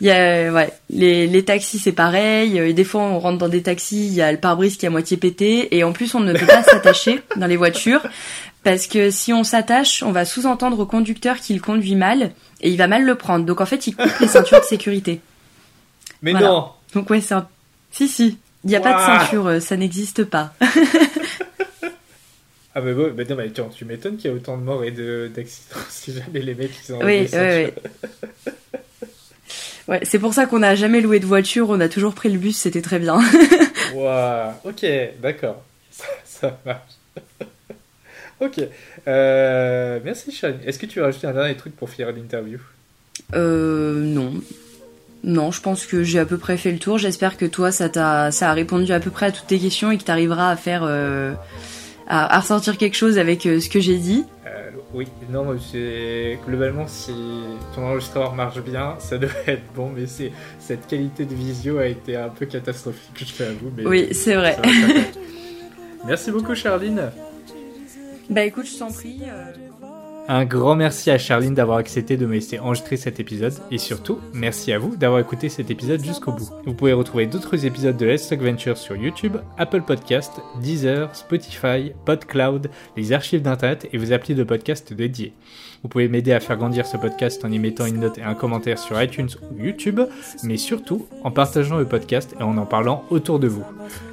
[SPEAKER 2] il y a ouais, les, les taxis c'est pareil. Et des fois on rentre dans des taxis, il y a le pare-brise qui est à moitié pété et en plus on ne peut pas s'attacher dans les voitures parce que si on s'attache, on va sous-entendre au conducteur qu'il conduit mal et il va mal le prendre. Donc en fait, il coupe les ceintures de sécurité.
[SPEAKER 1] Mais non.
[SPEAKER 2] Donc ouais, c'est un... si si, il n'y a pas de ceinture, euh, ça n'existe pas.
[SPEAKER 1] Ah bah, bah, non, mais tu, m'étonnes qu'il y a autant de morts et d'accidents si jamais les mecs ils ont
[SPEAKER 2] Oui, oui, oui. ouais, c'est pour ça qu'on n'a jamais loué de voiture, on a toujours pris le bus, c'était très bien.
[SPEAKER 1] Waouh, ok, d'accord. Ça, marche. ok. Euh, merci Sean. Est-ce que tu veux rajouter un dernier truc pour finir l'interview?
[SPEAKER 2] Euh, non. Non, je pense que j'ai à peu près fait le tour. J'espère que toi, ça, a, ça a répondu à peu près à toutes tes questions et que tu arriveras à faire... Euh à, ressortir quelque chose avec euh, ce que j'ai dit
[SPEAKER 1] euh, Oui, non, globalement si ton enregistreur marche bien, ça devrait être bon, mais c'est cette qualité de visio a été un peu catastrophique, je fais à vous. Mais
[SPEAKER 2] oui, c'est vrai.
[SPEAKER 1] Merci beaucoup, Charline.
[SPEAKER 2] Bah écoute, je t'en prie. Euh,
[SPEAKER 1] un grand merci à Charline d'avoir accepté de me laisser enregistrer cet épisode et surtout, merci à vous d'avoir écouté cet épisode jusqu'au bout. Vous pouvez retrouver d'autres épisodes de Let's Talk Venture sur YouTube, Apple Podcast, Deezer, Spotify, PodCloud, les archives d'internet et vos applis de podcast dédiés. Vous pouvez m'aider à faire grandir ce podcast en y mettant une note et un commentaire sur iTunes ou YouTube, mais surtout en partageant le podcast et en en parlant autour de vous.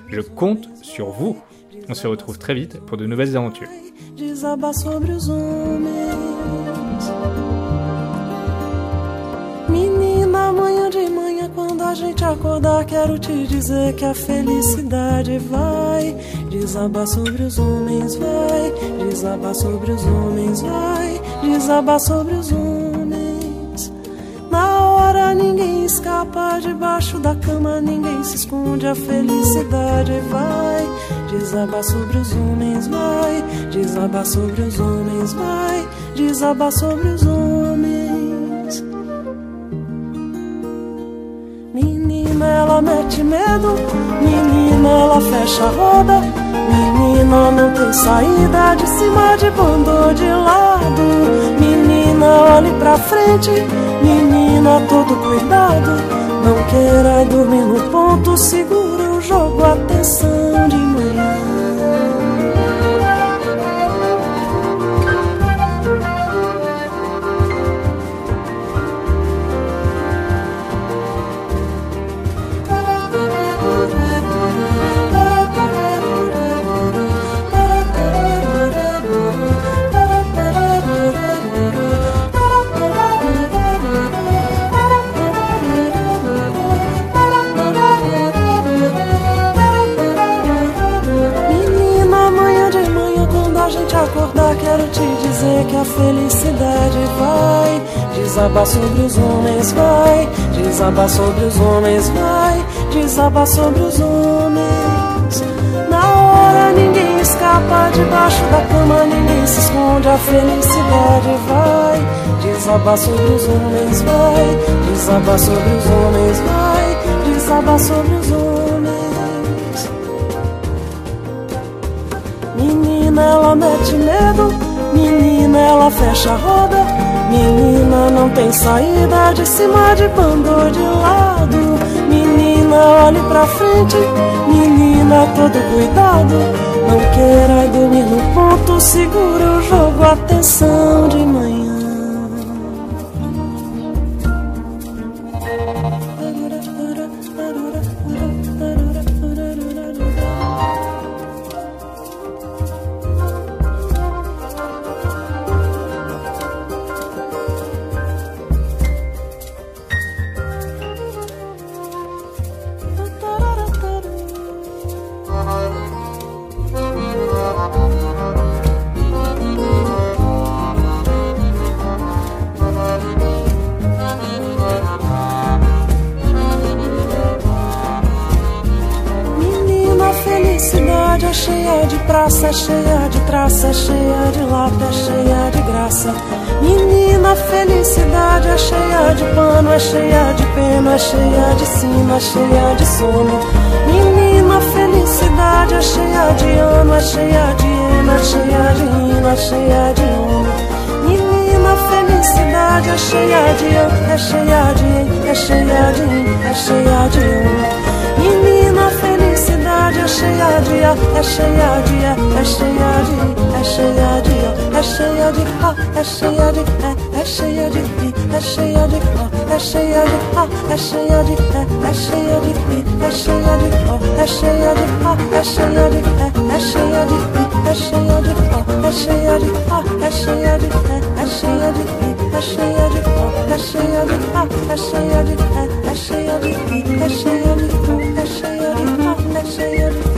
[SPEAKER 1] Je compte sur vous. On se retrouve très vite pour de nouvelles aventures.
[SPEAKER 3] Menina, amanhã de manhã, quando a gente acordar, quero te dizer que a felicidade vai desabar sobre os homens, vai desabar sobre os homens, vai desabar sobre os homens. Na hora ninguém escapa debaixo da cama, ninguém se esconde, a felicidade vai desabar sobre os homens, vai desabar sobre os homens, vai desabar sobre os homens. Menina, ela mete medo, menina, ela fecha a roda, menina, não tem saída de cima de bando de lado, menina, olhe pra frente, menina, todo cuidado, não queira dormir no ponto, segura o jogo, atenção a felicidade vai. Desabar sobre os homens, vai. Desabar sobre os homens, vai. Desabar sobre os homens. Na hora ninguém escapa debaixo da cama, ninguém se esconde. A felicidade vai. Desabar sobre os homens, vai. Desabar sobre os homens, vai. Desabar sobre os homens. Menina, ela mete medo. Menina, ela fecha a roda. Menina, não tem saída de cima de bando de lado. Menina, olhe pra frente. Menina, todo cuidado. Não queira dormir no ponto, segura o jogo. Atenção de manhã. Praça é cheia de traça, é cheia de lata, é cheia de graça. Menina, felicidade é cheia de pano, é cheia de pena, é cheia de cima, é cheia de sono. Menina, felicidade é cheia de ano, é cheia de ena, é cheia de hino, é cheia de homem. Menina, felicidade é cheia de ano, é cheia de é cheia de é cheia de homem. Eşeğacıya, eşeğacıya, eşeğacı, eşeğacıya, eşeğacı, ha, eşeğacı, e, eşeğacı, i, eşeğacı, o, eşeğacı, ha, eşeğacı, e, eşeğacı, i, eşeğacı, o, eşeğacı, ha, eşeğacı, e, eşeğacı, i, eşeğacı, o, eşeğacı, ha, eşeğacı, e, eşeğacı, i, eşeğacı, o, eşeğacı, ha, eşeğacı, e, eşeğacı, i, eşeğacı, o love next to you.